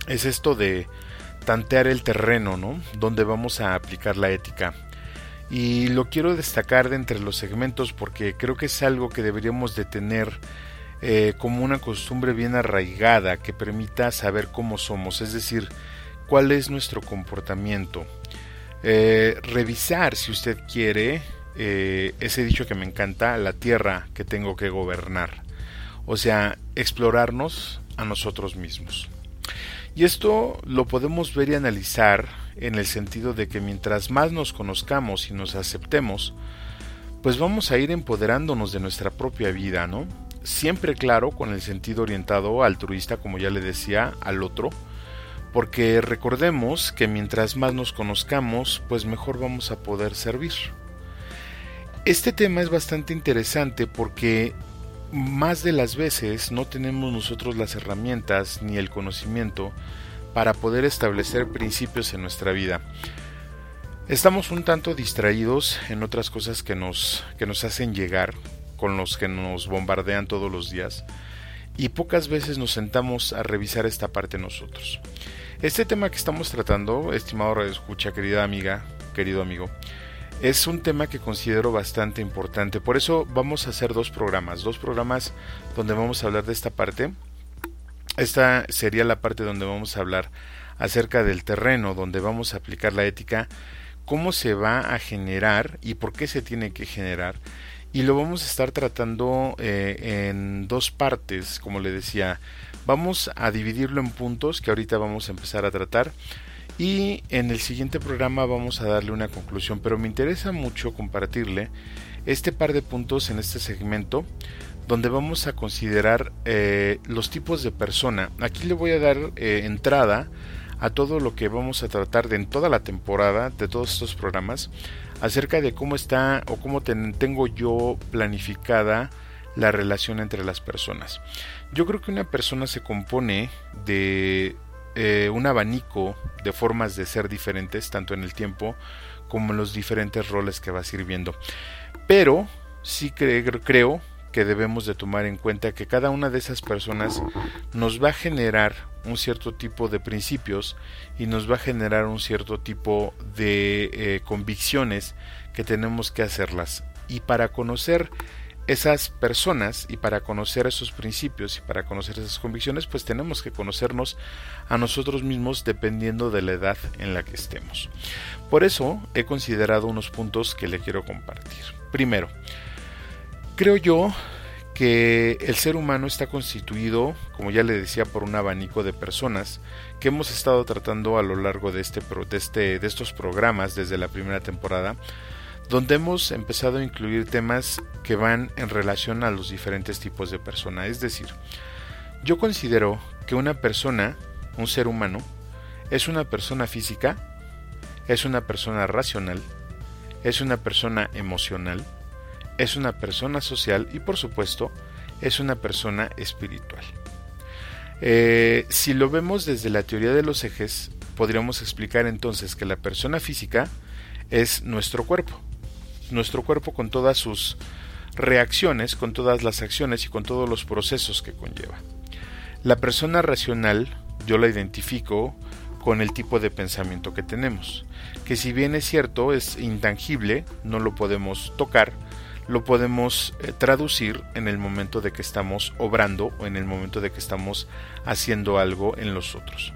A: es esto de tantear el terreno, ¿no? Donde vamos a aplicar la ética. Y lo quiero destacar de entre los segmentos porque creo que es algo que deberíamos de tener eh, como una costumbre bien arraigada que permita saber cómo somos, es decir, cuál es nuestro comportamiento. Eh, revisar, si usted quiere, eh, ese dicho que me encanta, la tierra que tengo que gobernar. O sea, explorarnos a nosotros mismos. Y esto lo podemos ver y analizar en el sentido de que mientras más nos conozcamos y nos aceptemos, pues vamos a ir empoderándonos de nuestra propia vida, ¿no? Siempre claro, con el sentido orientado altruista, como ya le decía, al otro, porque recordemos que mientras más nos conozcamos, pues mejor vamos a poder servir. Este tema es bastante interesante porque más de las veces no tenemos nosotros las herramientas ni el conocimiento para poder establecer principios en nuestra vida. Estamos un tanto distraídos en otras cosas que nos, que nos hacen llegar, con los que nos bombardean todos los días, y pocas veces nos sentamos a revisar esta parte nosotros. Este tema que estamos tratando, estimado Escucha, querida amiga, querido amigo, es un tema que considero bastante importante. Por eso vamos a hacer dos programas, dos programas donde vamos a hablar de esta parte. Esta sería la parte donde vamos a hablar acerca del terreno, donde vamos a aplicar la ética, cómo se va a generar y por qué se tiene que generar. Y lo vamos a estar tratando eh, en dos partes, como le decía. Vamos a dividirlo en puntos que ahorita vamos a empezar a tratar y en el siguiente programa vamos a darle una conclusión, pero me interesa mucho compartirle este par de puntos en este segmento donde vamos a considerar eh, los tipos de persona. Aquí le voy a dar eh, entrada a todo lo que vamos a tratar de en toda la temporada de todos estos programas acerca de cómo está o cómo tengo yo planificada la relación entre las personas. Yo creo que una persona se compone de eh, un abanico de formas de ser diferentes, tanto en el tiempo como en los diferentes roles que va sirviendo. Pero sí creo que debemos de tomar en cuenta que cada una de esas personas nos va a generar un cierto tipo de principios y nos va a generar un cierto tipo de eh, convicciones que tenemos que hacerlas. Y para conocer esas personas y para conocer esos principios y para conocer esas convicciones, pues tenemos que conocernos a nosotros mismos dependiendo de la edad en la que estemos. Por eso he considerado unos puntos que le quiero compartir. Primero, creo yo que el ser humano está constituido, como ya le decía, por un abanico de personas que hemos estado tratando a lo largo de, este, de, este, de estos programas desde la primera temporada donde hemos empezado a incluir temas que van en relación a los diferentes tipos de persona. Es decir, yo considero que una persona, un ser humano, es una persona física, es una persona racional, es una persona emocional, es una persona social y por supuesto es una persona espiritual. Eh, si lo vemos desde la teoría de los ejes, podríamos explicar entonces que la persona física es nuestro cuerpo nuestro cuerpo con todas sus reacciones, con todas las acciones y con todos los procesos que conlleva. La persona racional yo la identifico con el tipo de pensamiento que tenemos, que si bien es cierto es intangible, no lo podemos tocar, lo podemos eh, traducir en el momento de que estamos obrando o en el momento de que estamos haciendo algo en los otros.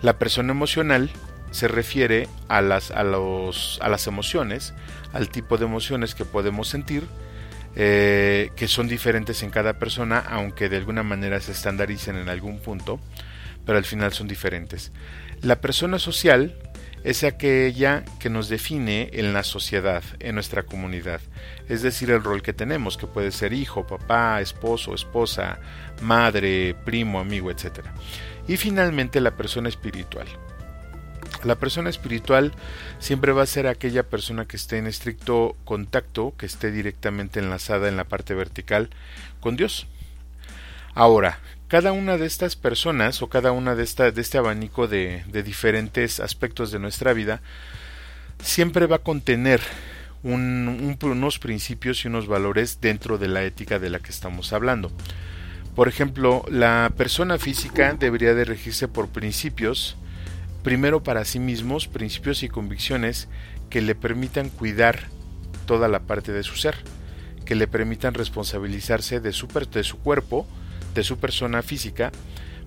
A: La persona emocional se refiere a las, a, los, a las emociones, al tipo de emociones que podemos sentir, eh, que son diferentes en cada persona, aunque de alguna manera se estandaricen en algún punto, pero al final son diferentes. La persona social es aquella que nos define en la sociedad, en nuestra comunidad, es decir, el rol que tenemos, que puede ser hijo, papá, esposo, esposa, madre, primo, amigo, etc. Y finalmente la persona espiritual La persona espiritual siempre va a ser aquella persona que esté en estricto contacto, que esté directamente enlazada en la parte vertical con Dios. Ahora, cada una de estas personas o cada una de, esta, de este abanico de, diferentes aspectos de nuestra vida siempre va a contener unos principios y unos valores dentro de la ética de la que estamos hablando. Por ejemplo, la persona física debería de regirse por principios, primero para sí mismos, principios y convicciones que le permitan cuidar toda la parte de su ser, que le permitan responsabilizarse de su, de su cuerpo, de su persona física,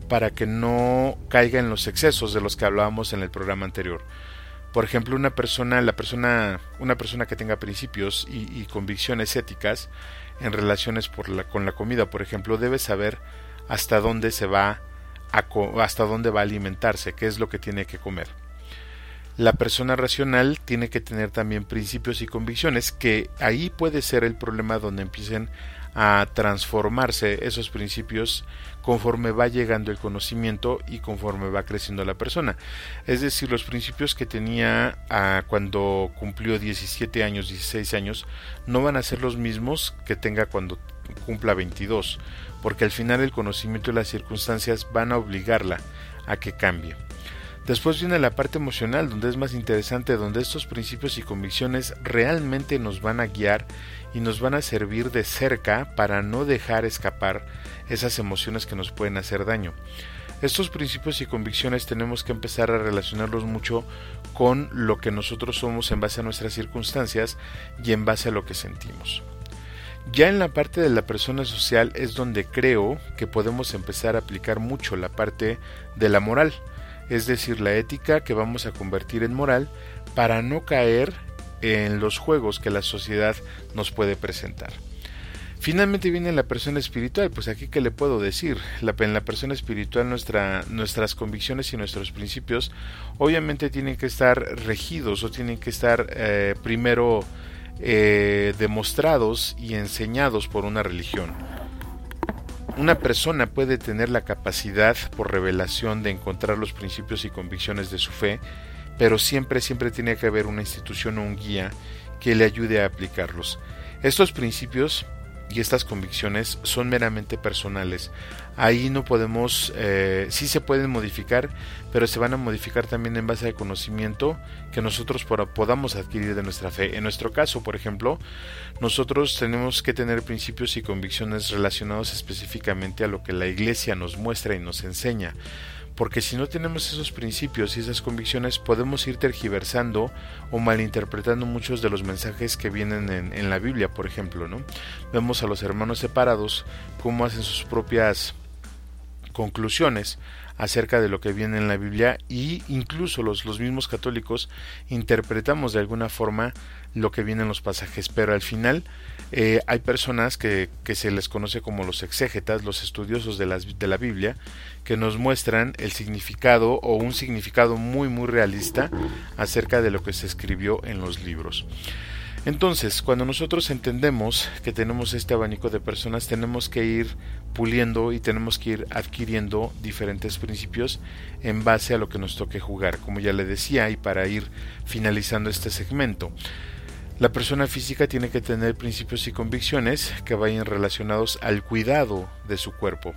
A: para que no caiga en los excesos de los que hablábamos en el programa anterior. Por ejemplo, una persona, la persona, una persona que tenga principios y, convicciones éticas en relaciones por la, con la comida, por ejemplo, debe saber hasta dónde se va a, hasta dónde va a alimentarse, qué es lo que tiene que comer. La persona racional tiene que tener también principios y convicciones, que ahí puede ser el problema donde empiecen a transformarse esos principios conforme va llegando el conocimiento y conforme va creciendo la persona. Es decir, los principios que tenía ah, cuando cumplió 17 años, 16 años, no van a ser los mismos que tenga cuando cumpla 22, porque al final el conocimiento y las circunstancias van a obligarla a que cambie. Después viene la parte emocional, donde es más interesante, donde estos principios y convicciones realmente nos van a guiar y nos van a servir de cerca para no dejar escapar esas emociones que nos pueden hacer daño. Estos principios y convicciones tenemos que empezar a relacionarlos mucho con lo que nosotros somos en base a nuestras circunstancias y en base a lo que sentimos. Ya en la parte de la persona social es donde creo que podemos empezar a aplicar mucho la parte de la moral, es decir, la ética que vamos a convertir en moral para no caer en los juegos que la sociedad nos puede presentar. Finalmente viene la persona espiritual, pues aquí que le puedo decir, en la persona espiritual nuestra, nuestras convicciones y nuestros principios obviamente tienen que estar regidos o tienen que estar eh, primero eh, demostrados y enseñados por una religión. Una persona puede tener la capacidad por revelación de encontrar los principios y convicciones de su fe pero siempre, siempre tiene que haber una institución o un guía que le ayude a aplicarlos. Estos principios y estas convicciones son meramente personales. Ahí no podemos, eh, sí se pueden modificar, pero se van a modificar también en base al conocimiento que nosotros podamos adquirir de nuestra fe. En nuestro caso, por ejemplo, nosotros tenemos que tener principios y convicciones relacionados específicamente a lo que la Iglesia nos muestra y nos enseña porque si no tenemos esos principios y esas convicciones podemos ir tergiversando o malinterpretando muchos de los mensajes que vienen en, la Biblia, por ejemplo, ¿no? Vemos a los hermanos separados cómo hacen sus propias conclusiones acerca de lo que viene en la Biblia y incluso los, los mismos católicos interpretamos de alguna forma lo que viene en los pasajes, pero al final eh, hay personas que, se les conoce como los exégetas, los estudiosos de, de la Biblia, que nos muestran el significado o un significado muy muy realista acerca de lo que se escribió en los libros. Entonces, cuando nosotros entendemos que tenemos este abanico de personas, tenemos que ir puliendo y tenemos que ir adquiriendo diferentes principios en base a lo que nos toque jugar, como ya le decía, y para ir finalizando este segmento. La persona física tiene que tener principios y convicciones que vayan relacionados al cuidado de su cuerpo.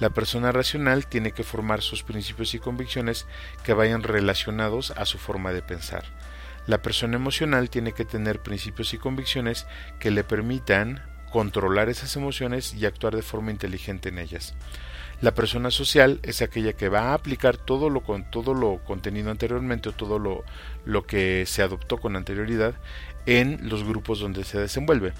A: La persona racional tiene que formar sus principios y convicciones que vayan relacionados a su forma de pensar. La persona emocional tiene que tener principios y convicciones que le permitan controlar esas emociones y actuar de forma inteligente en ellas. La persona social es aquella que va a aplicar todo lo todo lo contenido anteriormente o todo lo, lo que se adoptó con anterioridad en los grupos donde se desenvuelve.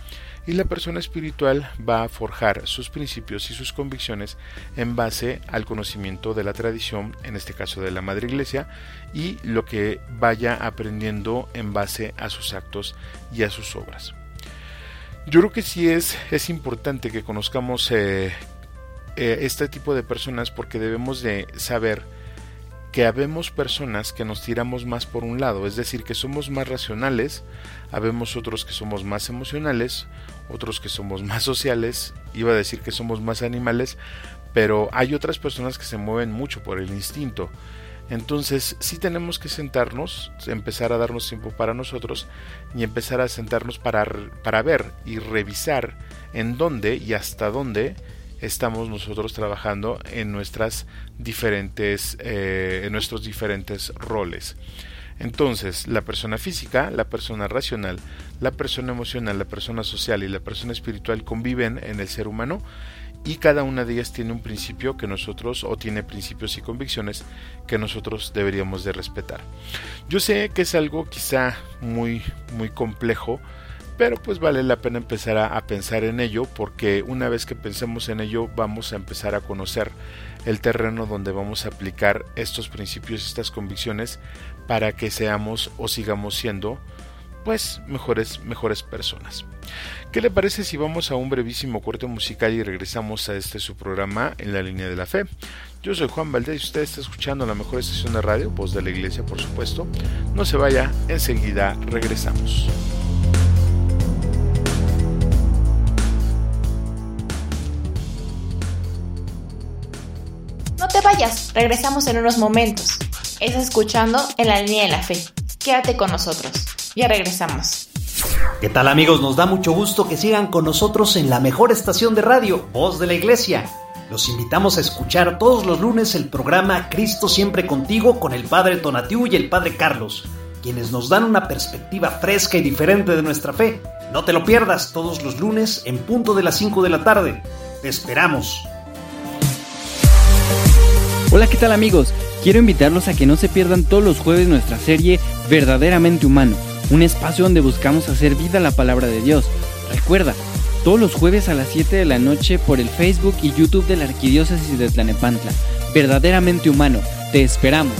A: Y la persona espiritual va a forjar sus principios y sus convicciones en base al conocimiento de la tradición, en este caso de la Madre Iglesia, y lo que vaya aprendiendo en base a sus actos y a sus obras. Yo creo que sí es, es importante que conozcamos eh, eh, este tipo de personas porque debemos de saber que habemos personas que nos tiramos más por un lado, es decir, que somos más racionales, habemos otros que somos más emocionales, otros que somos más sociales, iba a decir que somos más animales, pero hay otras personas que se mueven mucho por el instinto. Entonces, sí tenemos que sentarnos, empezar a darnos tiempo para nosotros y empezar a sentarnos para, para ver y revisar en dónde y hasta dónde estamos nosotros trabajando en nuestras diferentes eh, en nuestros diferentes roles entonces la persona física la persona racional la persona emocional la persona social y la persona espiritual conviven en el ser humano y cada una de ellas tiene un principio que nosotros o tiene principios y convicciones que nosotros deberíamos de respetar. Yo sé que es algo quizá muy muy complejo, pero pues vale la pena empezar a, pensar en ello porque una vez que pensemos en ello vamos a empezar a conocer el terreno donde vamos a aplicar estos principios, estas convicciones para que seamos o sigamos siendo pues mejores mejores personas. ¿Qué le parece si vamos a un brevísimo corte musical y regresamos a este su programa en la línea de la fe? Yo soy Juan Valdés y usted está escuchando la mejor estación de radio, voz de la iglesia por supuesto. No se vaya, enseguida regresamos.
K: Vayas, regresamos en unos momentos. Estás escuchando en la línea de la fe. Quédate con nosotros. Ya regresamos.
E: ¿Qué tal amigos? Nos da mucho gusto que sigan con nosotros en la mejor estación de radio, Voz de la Iglesia. Los invitamos a escuchar todos los lunes el programa Cristo siempre contigo con el Padre Tonatiu y el Padre Carlos, quienes nos dan una perspectiva fresca y diferente de nuestra fe. No te lo pierdas todos los lunes en punto de las 5 de la tarde. Te esperamos.
J: Hola, ¿qué tal amigos? Quiero invitarlos a que no se pierdan todos los jueves nuestra serie Verdaderamente Humano un espacio donde buscamos hacer vida la palabra de Dios. Recuerda, todos los jueves a las 7 de la noche por el Facebook y YouTube de la Arquidiócesis de Tlanepantla. Verdaderamente humano, te esperamos.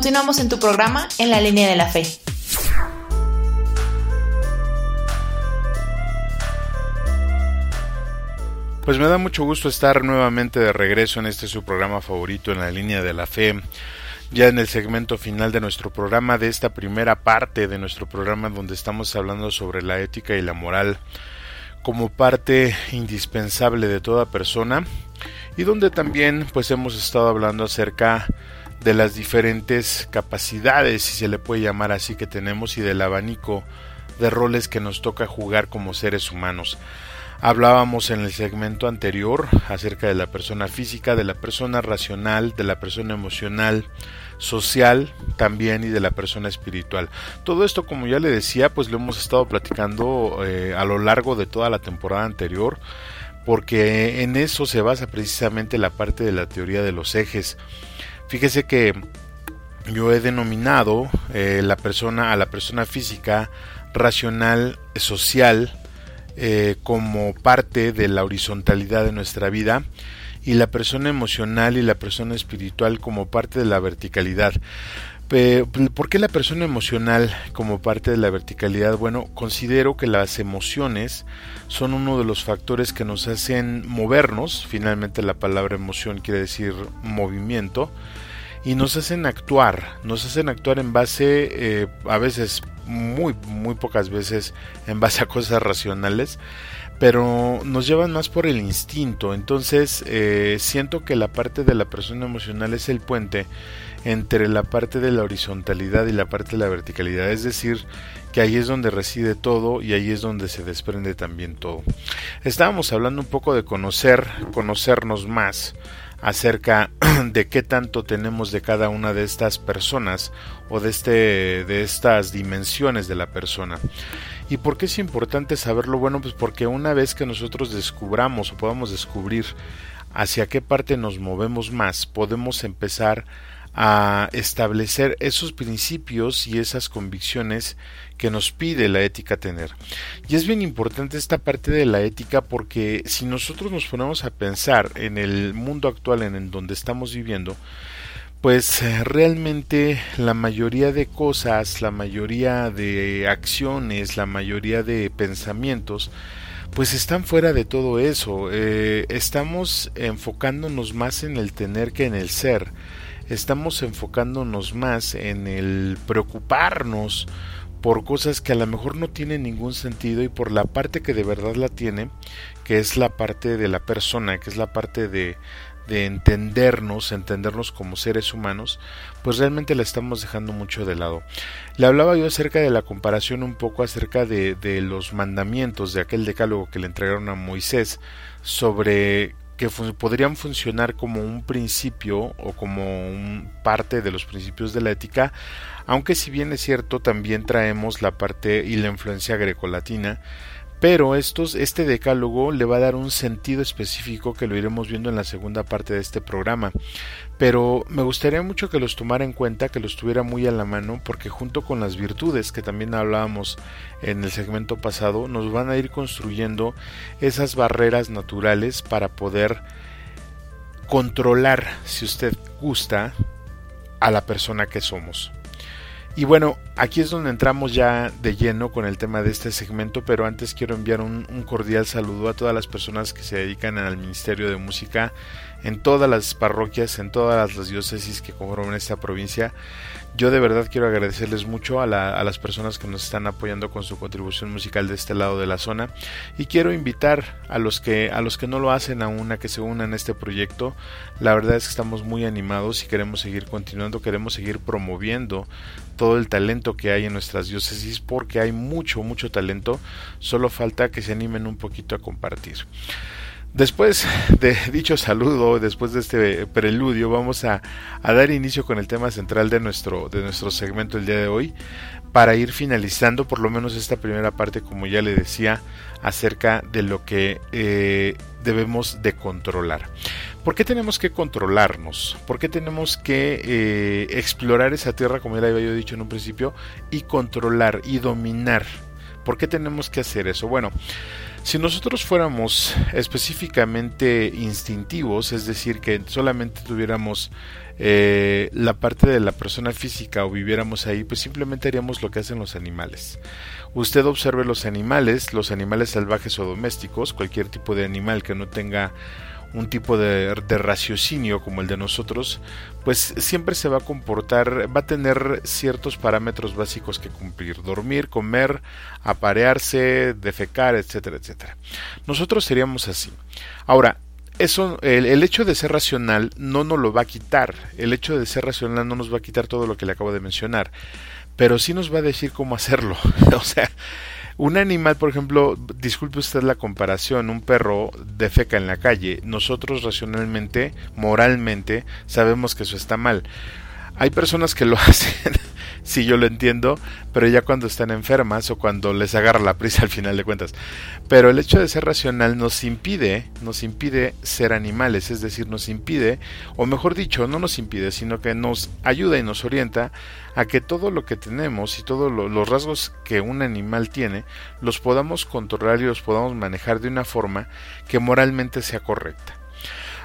K: Continuamos en tu programa En la línea de la fe.
A: Pues me da mucho gusto estar nuevamente de regreso en este su programa favorito en la línea de la fe, ya en el segmento final de nuestro programa, de esta primera parte de nuestro programa donde estamos hablando sobre la ética y la moral como parte indispensable de toda persona y donde también pues hemos estado hablando acerca de las diferentes capacidades, si se le puede llamar así, que tenemos y del abanico de roles que nos toca jugar como seres humanos. Hablábamos en el segmento anterior acerca de la persona física, de la persona racional, de la persona emocional, social también y de la persona espiritual. Todo esto, como ya le decía, pues lo hemos estado platicando eh, a lo largo de toda la temporada anterior porque en eso se basa precisamente la parte de la teoría de los ejes. Fíjese que yo he denominado eh, la persona a la persona física racional social eh, como parte de la horizontalidad de nuestra vida y la persona emocional y la persona espiritual como parte de la verticalidad. ¿Por qué la persona emocional como parte de la verticalidad? Bueno, considero que las emociones son uno de los factores que nos hacen movernos, finalmente la palabra emoción quiere decir movimiento, y nos hacen actuar, nos hacen actuar en base, eh, a veces, muy, muy pocas veces, en base a cosas racionales, pero nos llevan más por el instinto, entonces eh, siento que la parte de la persona emocional es el puente entre la parte de la horizontalidad y la parte de la verticalidad, es decir, que ahí es donde reside todo y ahí es donde se desprende también todo. Estábamos hablando un poco de conocer, conocernos más acerca de qué tanto tenemos de cada una de estas personas o de este de estas dimensiones de la persona. ¿Y por qué es importante saberlo? Bueno, pues porque una vez que nosotros descubramos o podamos descubrir hacia qué parte nos movemos más, podemos empezar a establecer esos principios y esas convicciones que nos pide la ética tener. Y es bien importante esta parte de la ética porque si nosotros nos ponemos a pensar en el mundo actual en el donde estamos viviendo, pues eh, realmente la mayoría de cosas, la mayoría de acciones, la mayoría de pensamientos, pues están fuera de todo eso. Eh, estamos enfocándonos más en el tener que en el ser estamos enfocándonos más en el preocuparnos por cosas que a lo mejor no tienen ningún sentido y por la parte que de verdad la tiene, que es la parte de la persona, que es la parte de, de entendernos, entendernos como seres humanos, pues realmente la estamos dejando mucho de lado. Le hablaba yo acerca de la comparación un poco acerca de, de los mandamientos de aquel decálogo que le entregaron a Moisés sobre que podrían funcionar como un principio o como un parte de los principios de la ética, aunque si bien es cierto también traemos la parte y la influencia grecolatina, pero estos, este decálogo le va a dar un sentido específico que lo iremos viendo en la segunda parte de este programa. Pero me gustaría mucho que los tomara en cuenta, que los tuviera muy a la mano, porque junto con las virtudes que también hablábamos en el segmento pasado, nos van a ir construyendo esas barreras naturales para poder controlar, si usted gusta, a la persona que somos. Y bueno, aquí es donde entramos ya de lleno con el tema de este segmento, pero antes quiero enviar un, cordial saludo a todas las personas que se dedican al Ministerio de Música en todas las parroquias, en todas las diócesis que conforman esta provincia. Yo de verdad quiero agradecerles mucho a, las personas que nos están apoyando con su contribución musical de este lado de la zona y quiero invitar a los que a los que no lo hacen aún a que se unan a este proyecto. La verdad es que estamos muy animados y queremos seguir continuando, queremos seguir promoviendo todo el talento que hay en nuestras diócesis porque hay mucho mucho talento, solo falta que se animen un poquito a compartir. Después de dicho saludo, después de este preludio, vamos a, dar inicio con el tema central de nuestro, de nuestro segmento el día de hoy, para ir finalizando por lo menos esta primera parte, como ya le decía, acerca de lo que eh, debemos de controlar. ¿Por qué tenemos que controlarnos? ¿Por qué tenemos que eh, explorar esa tierra, como ya había dicho en un principio, y controlar y dominar? ¿Por qué tenemos que hacer eso? Bueno, si nosotros fuéramos específicamente instintivos, es decir, que solamente tuviéramos eh, la parte de la persona física o viviéramos ahí, pues simplemente haríamos lo que hacen los animales. Usted observe los animales, los animales salvajes o domésticos, cualquier tipo de animal que no tenga un tipo de, raciocinio como el de nosotros, pues siempre se va a comportar, va a tener ciertos parámetros básicos que cumplir, dormir, comer, aparearse, defecar, etcétera, etcétera. Nosotros seríamos así. Ahora, eso, el, el, hecho de ser racional no nos lo va a quitar. El hecho de ser racional no nos va a quitar todo lo que le acabo de mencionar. Pero sí nos va a decir cómo hacerlo. o sea, un animal, por ejemplo, disculpe usted la comparación, un perro defeca en la calle. Nosotros racionalmente, moralmente, sabemos que eso está mal. Hay personas que lo hacen sí yo lo entiendo, pero ya cuando están enfermas o cuando les agarra la prisa al final de cuentas. Pero el hecho de ser racional nos impide, nos impide ser animales, es decir, nos impide, o mejor dicho, no nos impide, sino que nos ayuda y nos orienta a que todo lo que tenemos y todos los rasgos que un animal tiene los podamos controlar y los podamos manejar de una forma que moralmente sea correcta.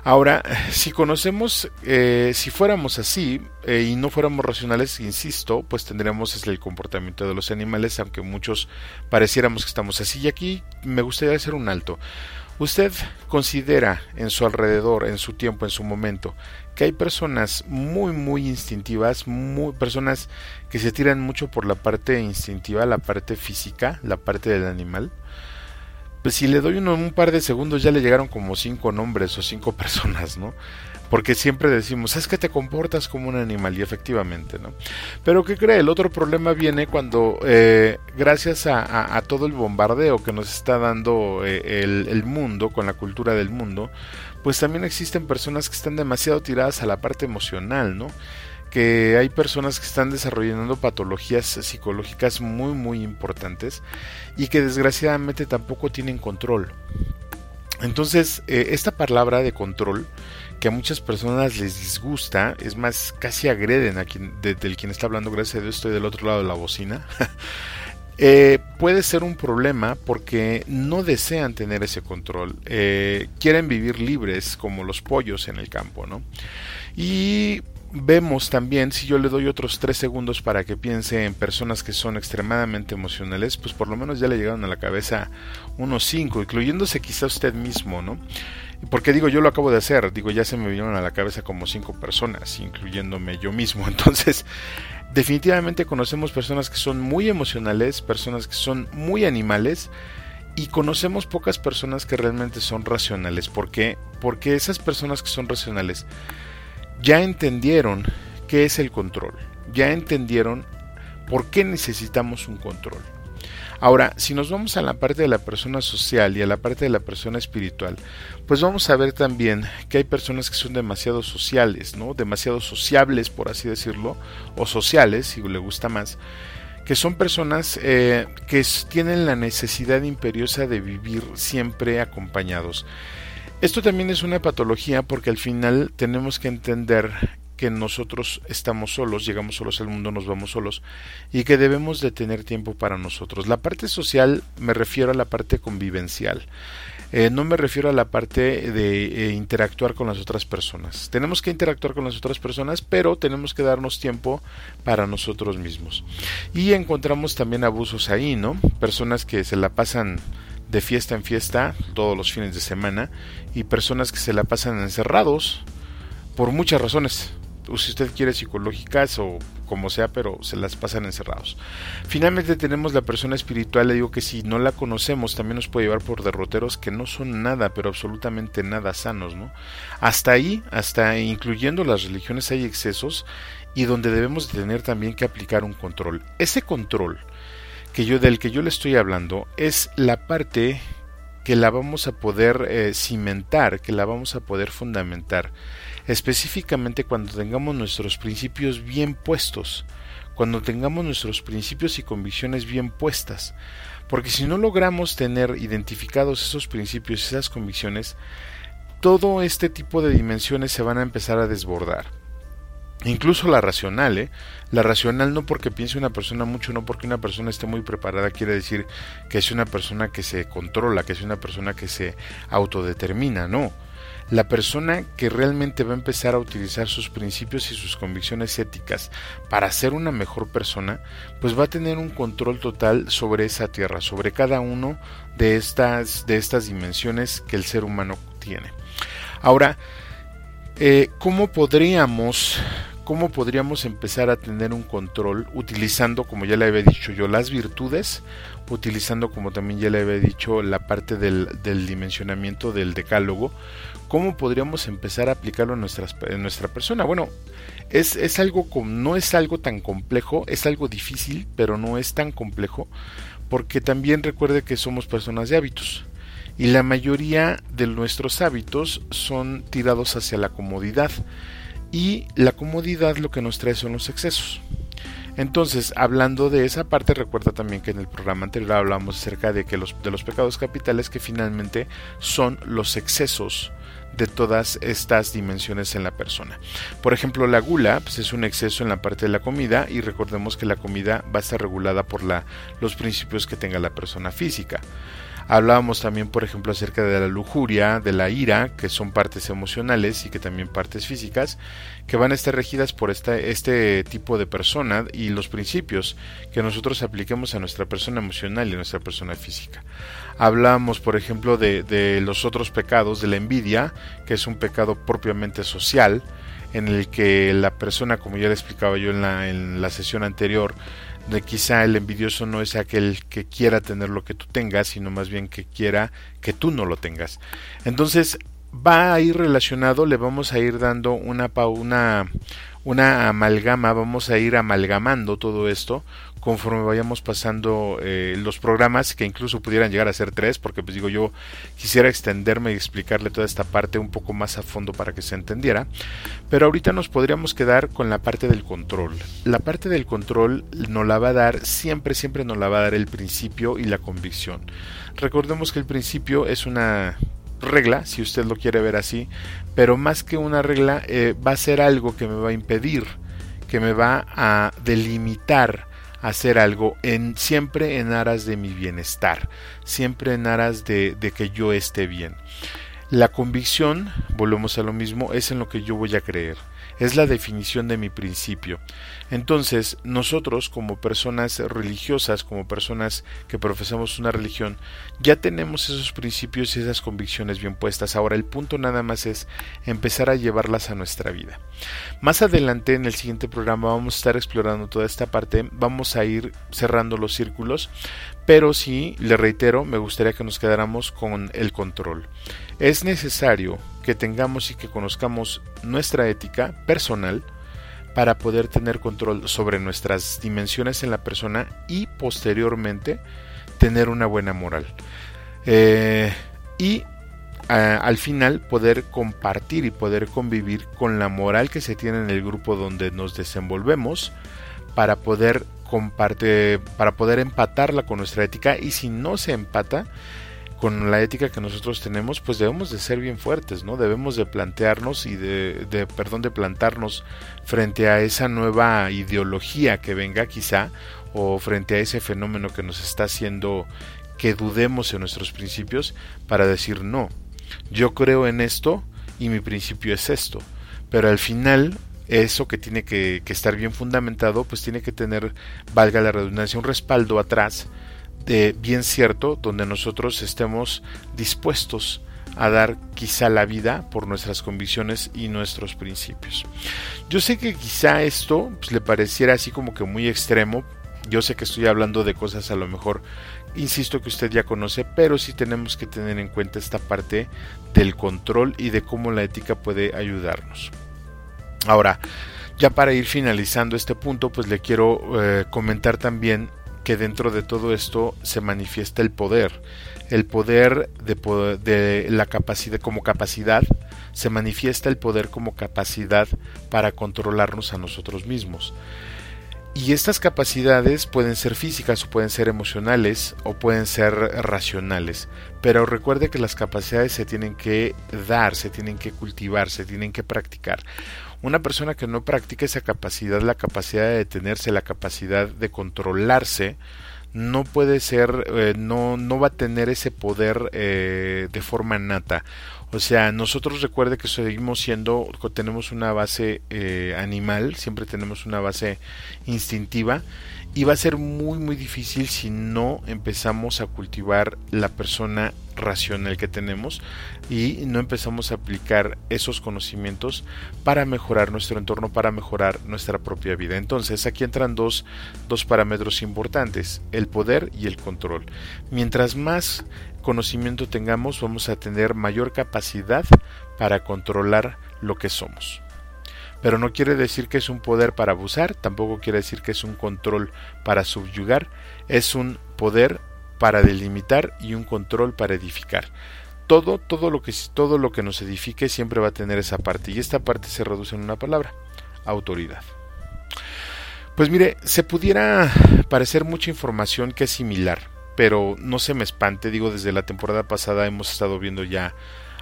A: Ahora, si conocemos, eh, si fuéramos así eh, y no fuéramos racionales, insisto, pues tendríamos el comportamiento de los animales, aunque muchos pareciéramos que estamos así. Y aquí me gustaría hacer un alto. ¿Usted considera en su alrededor, en su tiempo, en su momento, que hay personas muy, muy instintivas, muy, personas que se tiran mucho por la parte instintiva, la parte física, la parte del animal? Pues si le doy uno, un par de segundos ya le llegaron como cinco nombres o cinco personas, ¿no? Porque siempre decimos, es que te comportas como un animal y efectivamente, ¿no? Pero ¿qué cree? El otro problema viene cuando, eh, gracias a, todo el bombardeo que nos está dando eh, el, el mundo, con la cultura del mundo, pues también existen personas que están demasiado tiradas a la parte emocional, ¿no? Que hay personas que están desarrollando patologías psicológicas muy muy importantes y que desgraciadamente tampoco tienen control. Entonces, eh, esta palabra de control que a muchas personas les disgusta, es más, casi agreden a quien, del quien está hablando, gracias a Dios estoy del otro lado de la bocina, eh, puede ser un problema porque no desean tener ese control, eh, quieren vivir libres como los pollos en el campo, ¿no? Y vemos también, si yo le doy otros tres segundos para que piense en personas que son extremadamente emocionales, pues por lo menos ya le llegaron a la cabeza unos cinco, incluyéndose quizá usted mismo, ¿no? Porque digo, yo lo acabo de hacer, digo, ya se me vinieron a la cabeza como cinco personas, incluyéndome yo mismo. Entonces, definitivamente conocemos personas que son muy emocionales, personas que son muy animales, y conocemos pocas personas que realmente son racionales. ¿Por qué? Porque esas personas que son racionales ya entendieron qué es el control, ya entendieron por qué necesitamos un control. Ahora, si nos vamos a la parte de la persona social y a la parte de la persona espiritual, pues vamos a ver también que hay personas que son demasiado sociales, ¿no? Demasiado sociables, por así decirlo, o sociales, si le gusta más, que son personas eh, que tienen la necesidad imperiosa de vivir siempre acompañados. Esto también es una patología porque al final tenemos que entender que nosotros estamos solos, llegamos solos al mundo, nos vamos solos y que debemos de tener tiempo para nosotros. La parte social me refiero a la parte convivencial. Eh, no me refiero a la parte de eh, interactuar con las otras personas. Tenemos que interactuar con las otras personas, pero tenemos que darnos tiempo para nosotros mismos. Y encontramos también abusos ahí, ¿no? Personas que se la pasan de fiesta en fiesta todos los fines de semana y personas que se la pasan encerrados por muchas razones si usted quiere psicológicas o como sea, pero se las pasan encerrados. Finalmente tenemos la persona espiritual, le digo que si no la conocemos también nos puede llevar por derroteros que no son nada, pero absolutamente nada sanos, ¿no? Hasta ahí, hasta incluyendo las religiones hay excesos y donde debemos tener también que aplicar un control. Ese control que yo del que yo le estoy hablando es la parte que la vamos a poder eh, cimentar, que la vamos a poder fundamentar específicamente cuando tengamos nuestros principios bien puestos, cuando tengamos nuestros principios y convicciones bien puestas. Porque si no logramos tener identificados esos principios y esas convicciones, todo este tipo de dimensiones se van a empezar a desbordar. Incluso la racional, ¿eh? La racional no porque piense una persona mucho, no porque una persona esté muy preparada, quiere decir que es una persona que se controla, que es una persona que se autodetermina, no la persona que realmente va a empezar a utilizar sus principios y sus convicciones éticas para ser una mejor persona, pues va a tener un control total sobre esa tierra, sobre cada uno de estas, de estas dimensiones que el ser humano tiene. Ahora, eh, ¿cómo podríamos cómo podríamos empezar a tener un control utilizando, como ya le había dicho yo, las virtudes, utilizando, como también ya le había dicho, la parte del, dimensionamiento del decálogo, ¿cómo podríamos empezar a aplicarlo en, en nuestra persona? Bueno, es, es algo, no es algo tan complejo, es algo difícil, pero no es tan complejo, porque también recuerde que somos personas de hábitos. Y la mayoría de nuestros hábitos son tirados hacia la comodidad. Y la comodidad lo que nos trae son los excesos. Entonces, hablando de esa parte, recuerda también que en el programa anterior hablamos acerca de que los, de los pecados capitales que finalmente son los excesos de todas estas dimensiones en la persona. Por ejemplo, la gula pues, es un exceso en la parte de la comida y recordemos que la comida va a estar regulada por la, los principios que tenga la persona física. Hablábamos también, por ejemplo, acerca de la lujuria, de la ira, que son partes emocionales y que también partes físicas, que van a estar regidas por este tipo de persona y los principios que nosotros apliquemos a nuestra persona emocional y a nuestra persona física. Hablamos, por ejemplo, de, de los otros pecados, de la envidia, que es un pecado propiamente social, en el que la persona, como ya le explicaba yo en la, en la sesión anterior, de quizá el envidioso no es aquel que quiera tener lo que tú tengas, sino más bien que quiera que tú no lo tengas. Entonces va a ir relacionado, le vamos a ir dando una, una, una amalgama, vamos a ir amalgamando todo esto conforme vayamos pasando eh, los programas, que incluso pudieran llegar a ser tres, porque pues digo yo quisiera extenderme y explicarle toda esta parte un poco más a fondo para que se entendiera, pero ahorita nos podríamos quedar con la parte del control. La parte del control nos la va a dar, siempre, siempre nos la va a dar el principio y la convicción. Recordemos que el principio es una regla, si usted lo quiere ver así, pero más que una regla eh, va a ser algo que me va a impedir, que me va a delimitar hacer algo en siempre en aras de mi bienestar, siempre en aras de, de que yo esté bien. La convicción, volvemos a lo mismo, es en lo que yo voy a creer es la definición de mi principio. Entonces, nosotros como personas religiosas, como personas que profesamos una religión, ya tenemos esos principios y esas convicciones bien puestas. Ahora el punto nada más es empezar a llevarlas a nuestra vida. Más adelante en el siguiente programa vamos a estar explorando toda esta parte, vamos a ir cerrando los círculos, pero sí, le reitero, me gustaría que nos quedáramos con el control. Es necesario que tengamos y que conozcamos nuestra ética personal para poder tener control sobre nuestras dimensiones en la persona y posteriormente tener una buena moral. Eh, y al final poder compartir y poder convivir con la moral que se tiene en el grupo donde nos desenvolvemos para poder compartir, para poder empatarla con nuestra ética y si no se empata con la ética que nosotros tenemos, pues debemos de ser bien fuertes, ¿no? Debemos de plantearnos y de, de perdón, de plantarnos frente a esa nueva ideología que venga quizá o frente a ese fenómeno que nos está haciendo que dudemos en nuestros principios para decir no, yo creo en esto y mi principio es esto. Pero al final, eso que tiene que, estar bien fundamentado, pues tiene que tener, valga la redundancia, un respaldo atrás de bien cierto, donde nosotros estemos dispuestos a dar quizá la vida por nuestras convicciones y nuestros principios. Yo sé que quizá esto pues, le pareciera así como que muy extremo. Yo sé que estoy hablando de cosas a lo mejor insisto que usted ya conoce, pero sí tenemos que tener en cuenta esta parte del control y de cómo la ética puede ayudarnos. Ahora, ya para ir finalizando este punto, pues le quiero eh, comentar también que dentro de todo esto se manifiesta el poder. El poder de, de la capacidad como capacidad, se manifiesta el poder como capacidad para controlarnos a nosotros mismos. Y estas capacidades pueden ser físicas o pueden ser emocionales o pueden ser racionales. Pero recuerde que las capacidades se tienen que dar, se tienen que cultivar, se tienen que practicar. Una persona que no practica esa capacidad, la capacidad de detenerse, la capacidad de controlarse, no puede ser, eh, no, no va a tener ese poder eh, de forma nata. O sea, nosotros recuerde que seguimos siendo, tenemos una base eh, animal, siempre tenemos una base instintiva y va a ser muy muy difícil si no empezamos a cultivar la persona racional que tenemos y no empezamos a aplicar esos conocimientos para mejorar nuestro entorno, para mejorar nuestra propia vida. Entonces aquí entran dos, dos parámetros importantes, el poder y el control. Mientras más conocimiento tengamos, vamos a tener mayor capacidad para controlar lo que somos. Pero no quiere decir que es un poder para abusar, tampoco quiere decir que es un control para subyugar, es un poder para delimitar y un control para edificar. Todo, todo lo que todo lo que nos edifique siempre va a tener esa parte y esta parte se reduce en una palabra, autoridad. Pues mire, se pudiera parecer mucha información que es similar, pero no se me espante, digo, desde la temporada pasada hemos estado viendo ya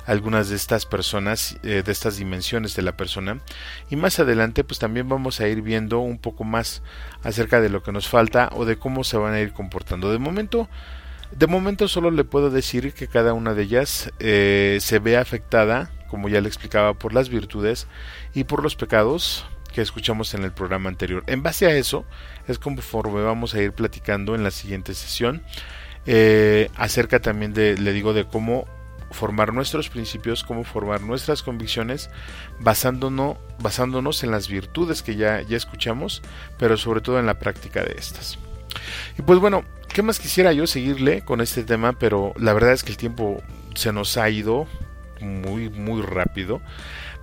A: algunas de estas personas, eh, de estas dimensiones de la persona, y más adelante pues también vamos a ir viendo un poco más acerca de lo que nos falta o de cómo se van a ir comportando. De momento, de momento solo le puedo decir que cada una de ellas eh, se ve afectada, como ya le explicaba, por las virtudes y por los pecados, que escuchamos en el programa anterior. En base a eso es conforme vamos a ir platicando en la siguiente sesión eh, acerca también de, le digo, de cómo formar nuestros principios, cómo formar nuestras convicciones, basándonos, basándonos en las virtudes que ya, ya escuchamos, pero sobre todo en la práctica de estas. Y pues bueno, ¿qué más quisiera yo seguirle con este tema? Pero la verdad es que el tiempo se nos ha ido muy, muy rápido.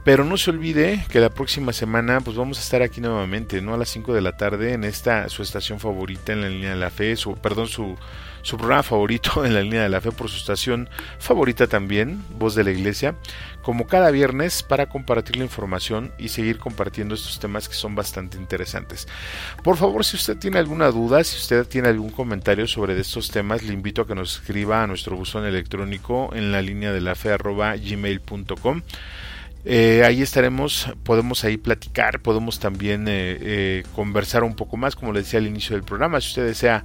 A: Pero no se olvide que la próxima semana pues vamos a estar aquí nuevamente, ¿no? A las 5 de la tarde en esta su estación favorita en la línea de la fe, su perdón, su su programa favorito en la línea de la fe por su estación favorita también, Voz de la Iglesia, como cada viernes para compartir la información y seguir compartiendo estos temas que son bastante interesantes. Por favor, si usted tiene alguna duda, si usted tiene algún comentario sobre estos temas, le invito a que nos escriba a nuestro buzón electrónico en la línea de la fe arroba gmail.com eh, ahí estaremos, podemos ahí platicar, podemos también eh, eh, conversar un poco más, como le decía al inicio del programa. Si usted desea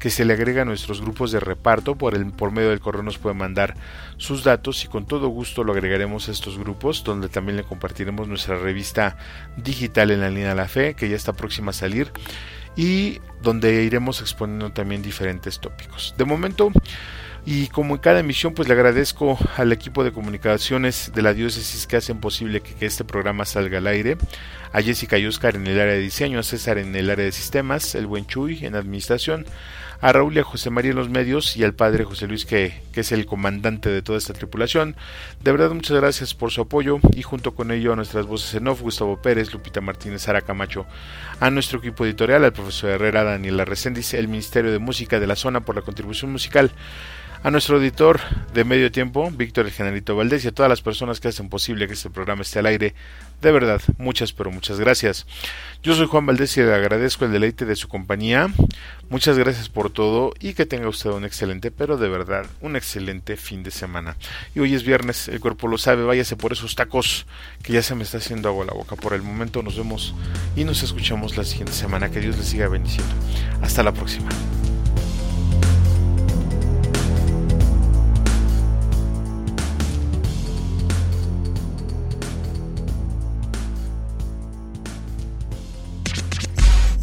A: que se le agregue a nuestros grupos de reparto, por, el, por medio del correo nos puede mandar sus datos y con todo gusto lo agregaremos a estos grupos, donde también le compartiremos nuestra revista digital en la línea de la fe, que ya está próxima a salir, y donde iremos exponiendo también diferentes tópicos. De momento, y como en cada emisión, pues le agradezco al equipo de comunicaciones de la diócesis que hacen posible que, este programa salga al aire, a Jessica y Oscar en el área de diseño, a César en el área de sistemas, el buen Chuy en administración, a Raúl y a José María en los medios y al padre José Luis que, que, es el comandante de toda esta tripulación. De verdad muchas gracias por su apoyo y junto con ello a nuestras voces en off, Gustavo Pérez, Lupita Martínez, Sara Camacho, a nuestro equipo editorial, al profesor Herrera, Daniela Reséndiz, el Ministerio de Música de la Zona por la contribución musical a nuestro editor de medio tiempo, Víctor el Generalito Valdés, y a todas las personas que hacen posible que este programa esté al aire. De verdad, muchas, pero muchas gracias. Yo soy Juan Valdés y le agradezco el deleite de su compañía. Muchas gracias por todo y que tenga usted un excelente, pero de verdad, un excelente fin de semana. Y hoy es viernes, el cuerpo lo sabe, váyase por esos tacos que ya se me está haciendo agua la boca. Por el momento nos vemos y nos escuchamos la siguiente semana. Que Dios les siga bendiciendo. Hasta la próxima.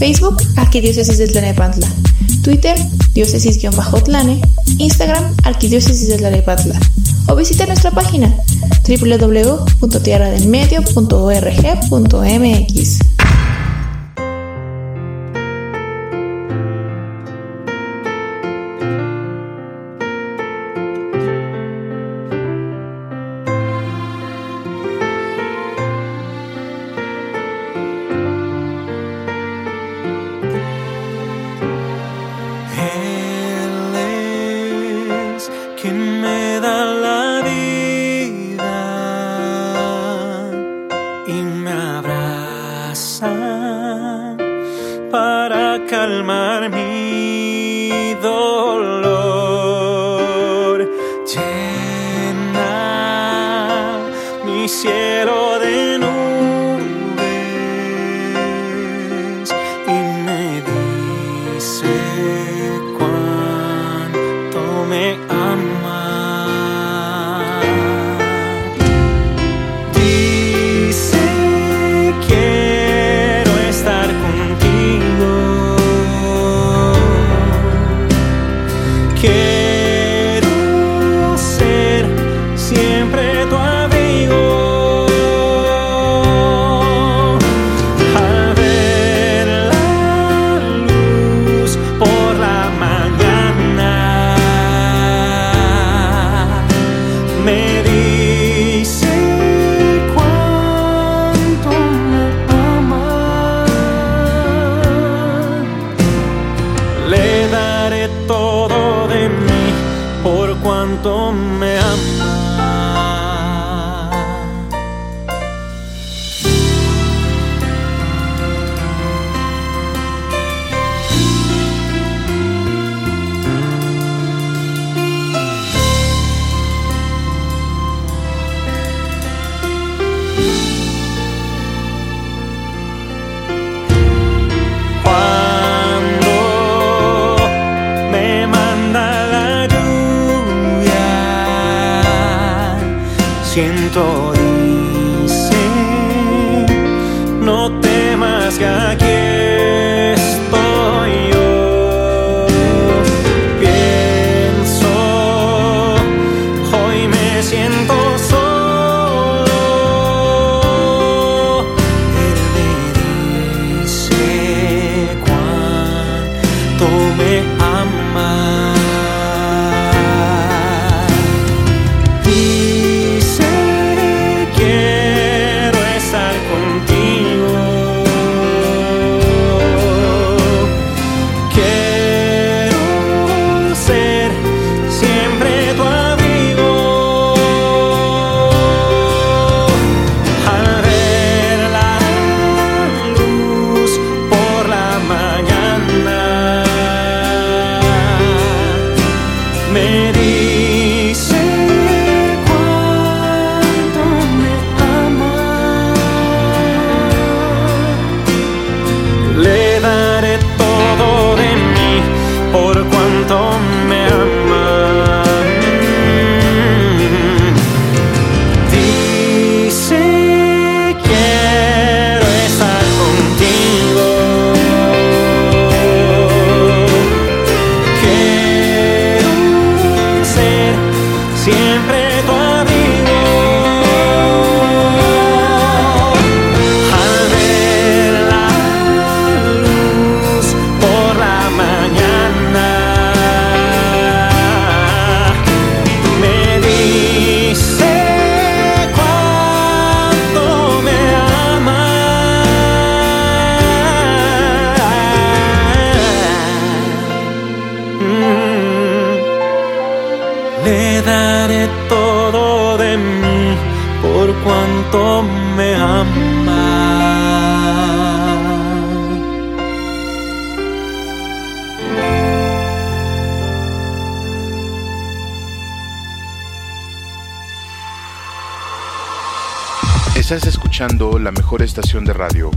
K: Facebook, Arquidiócesis de Tlanepantla. Twitter, diócesis-tlane. Instagram, Arquidiócesis de Tlanepantla. O visita nuestra página www.tierradelmedio.org.mx.
L: de
A: radio,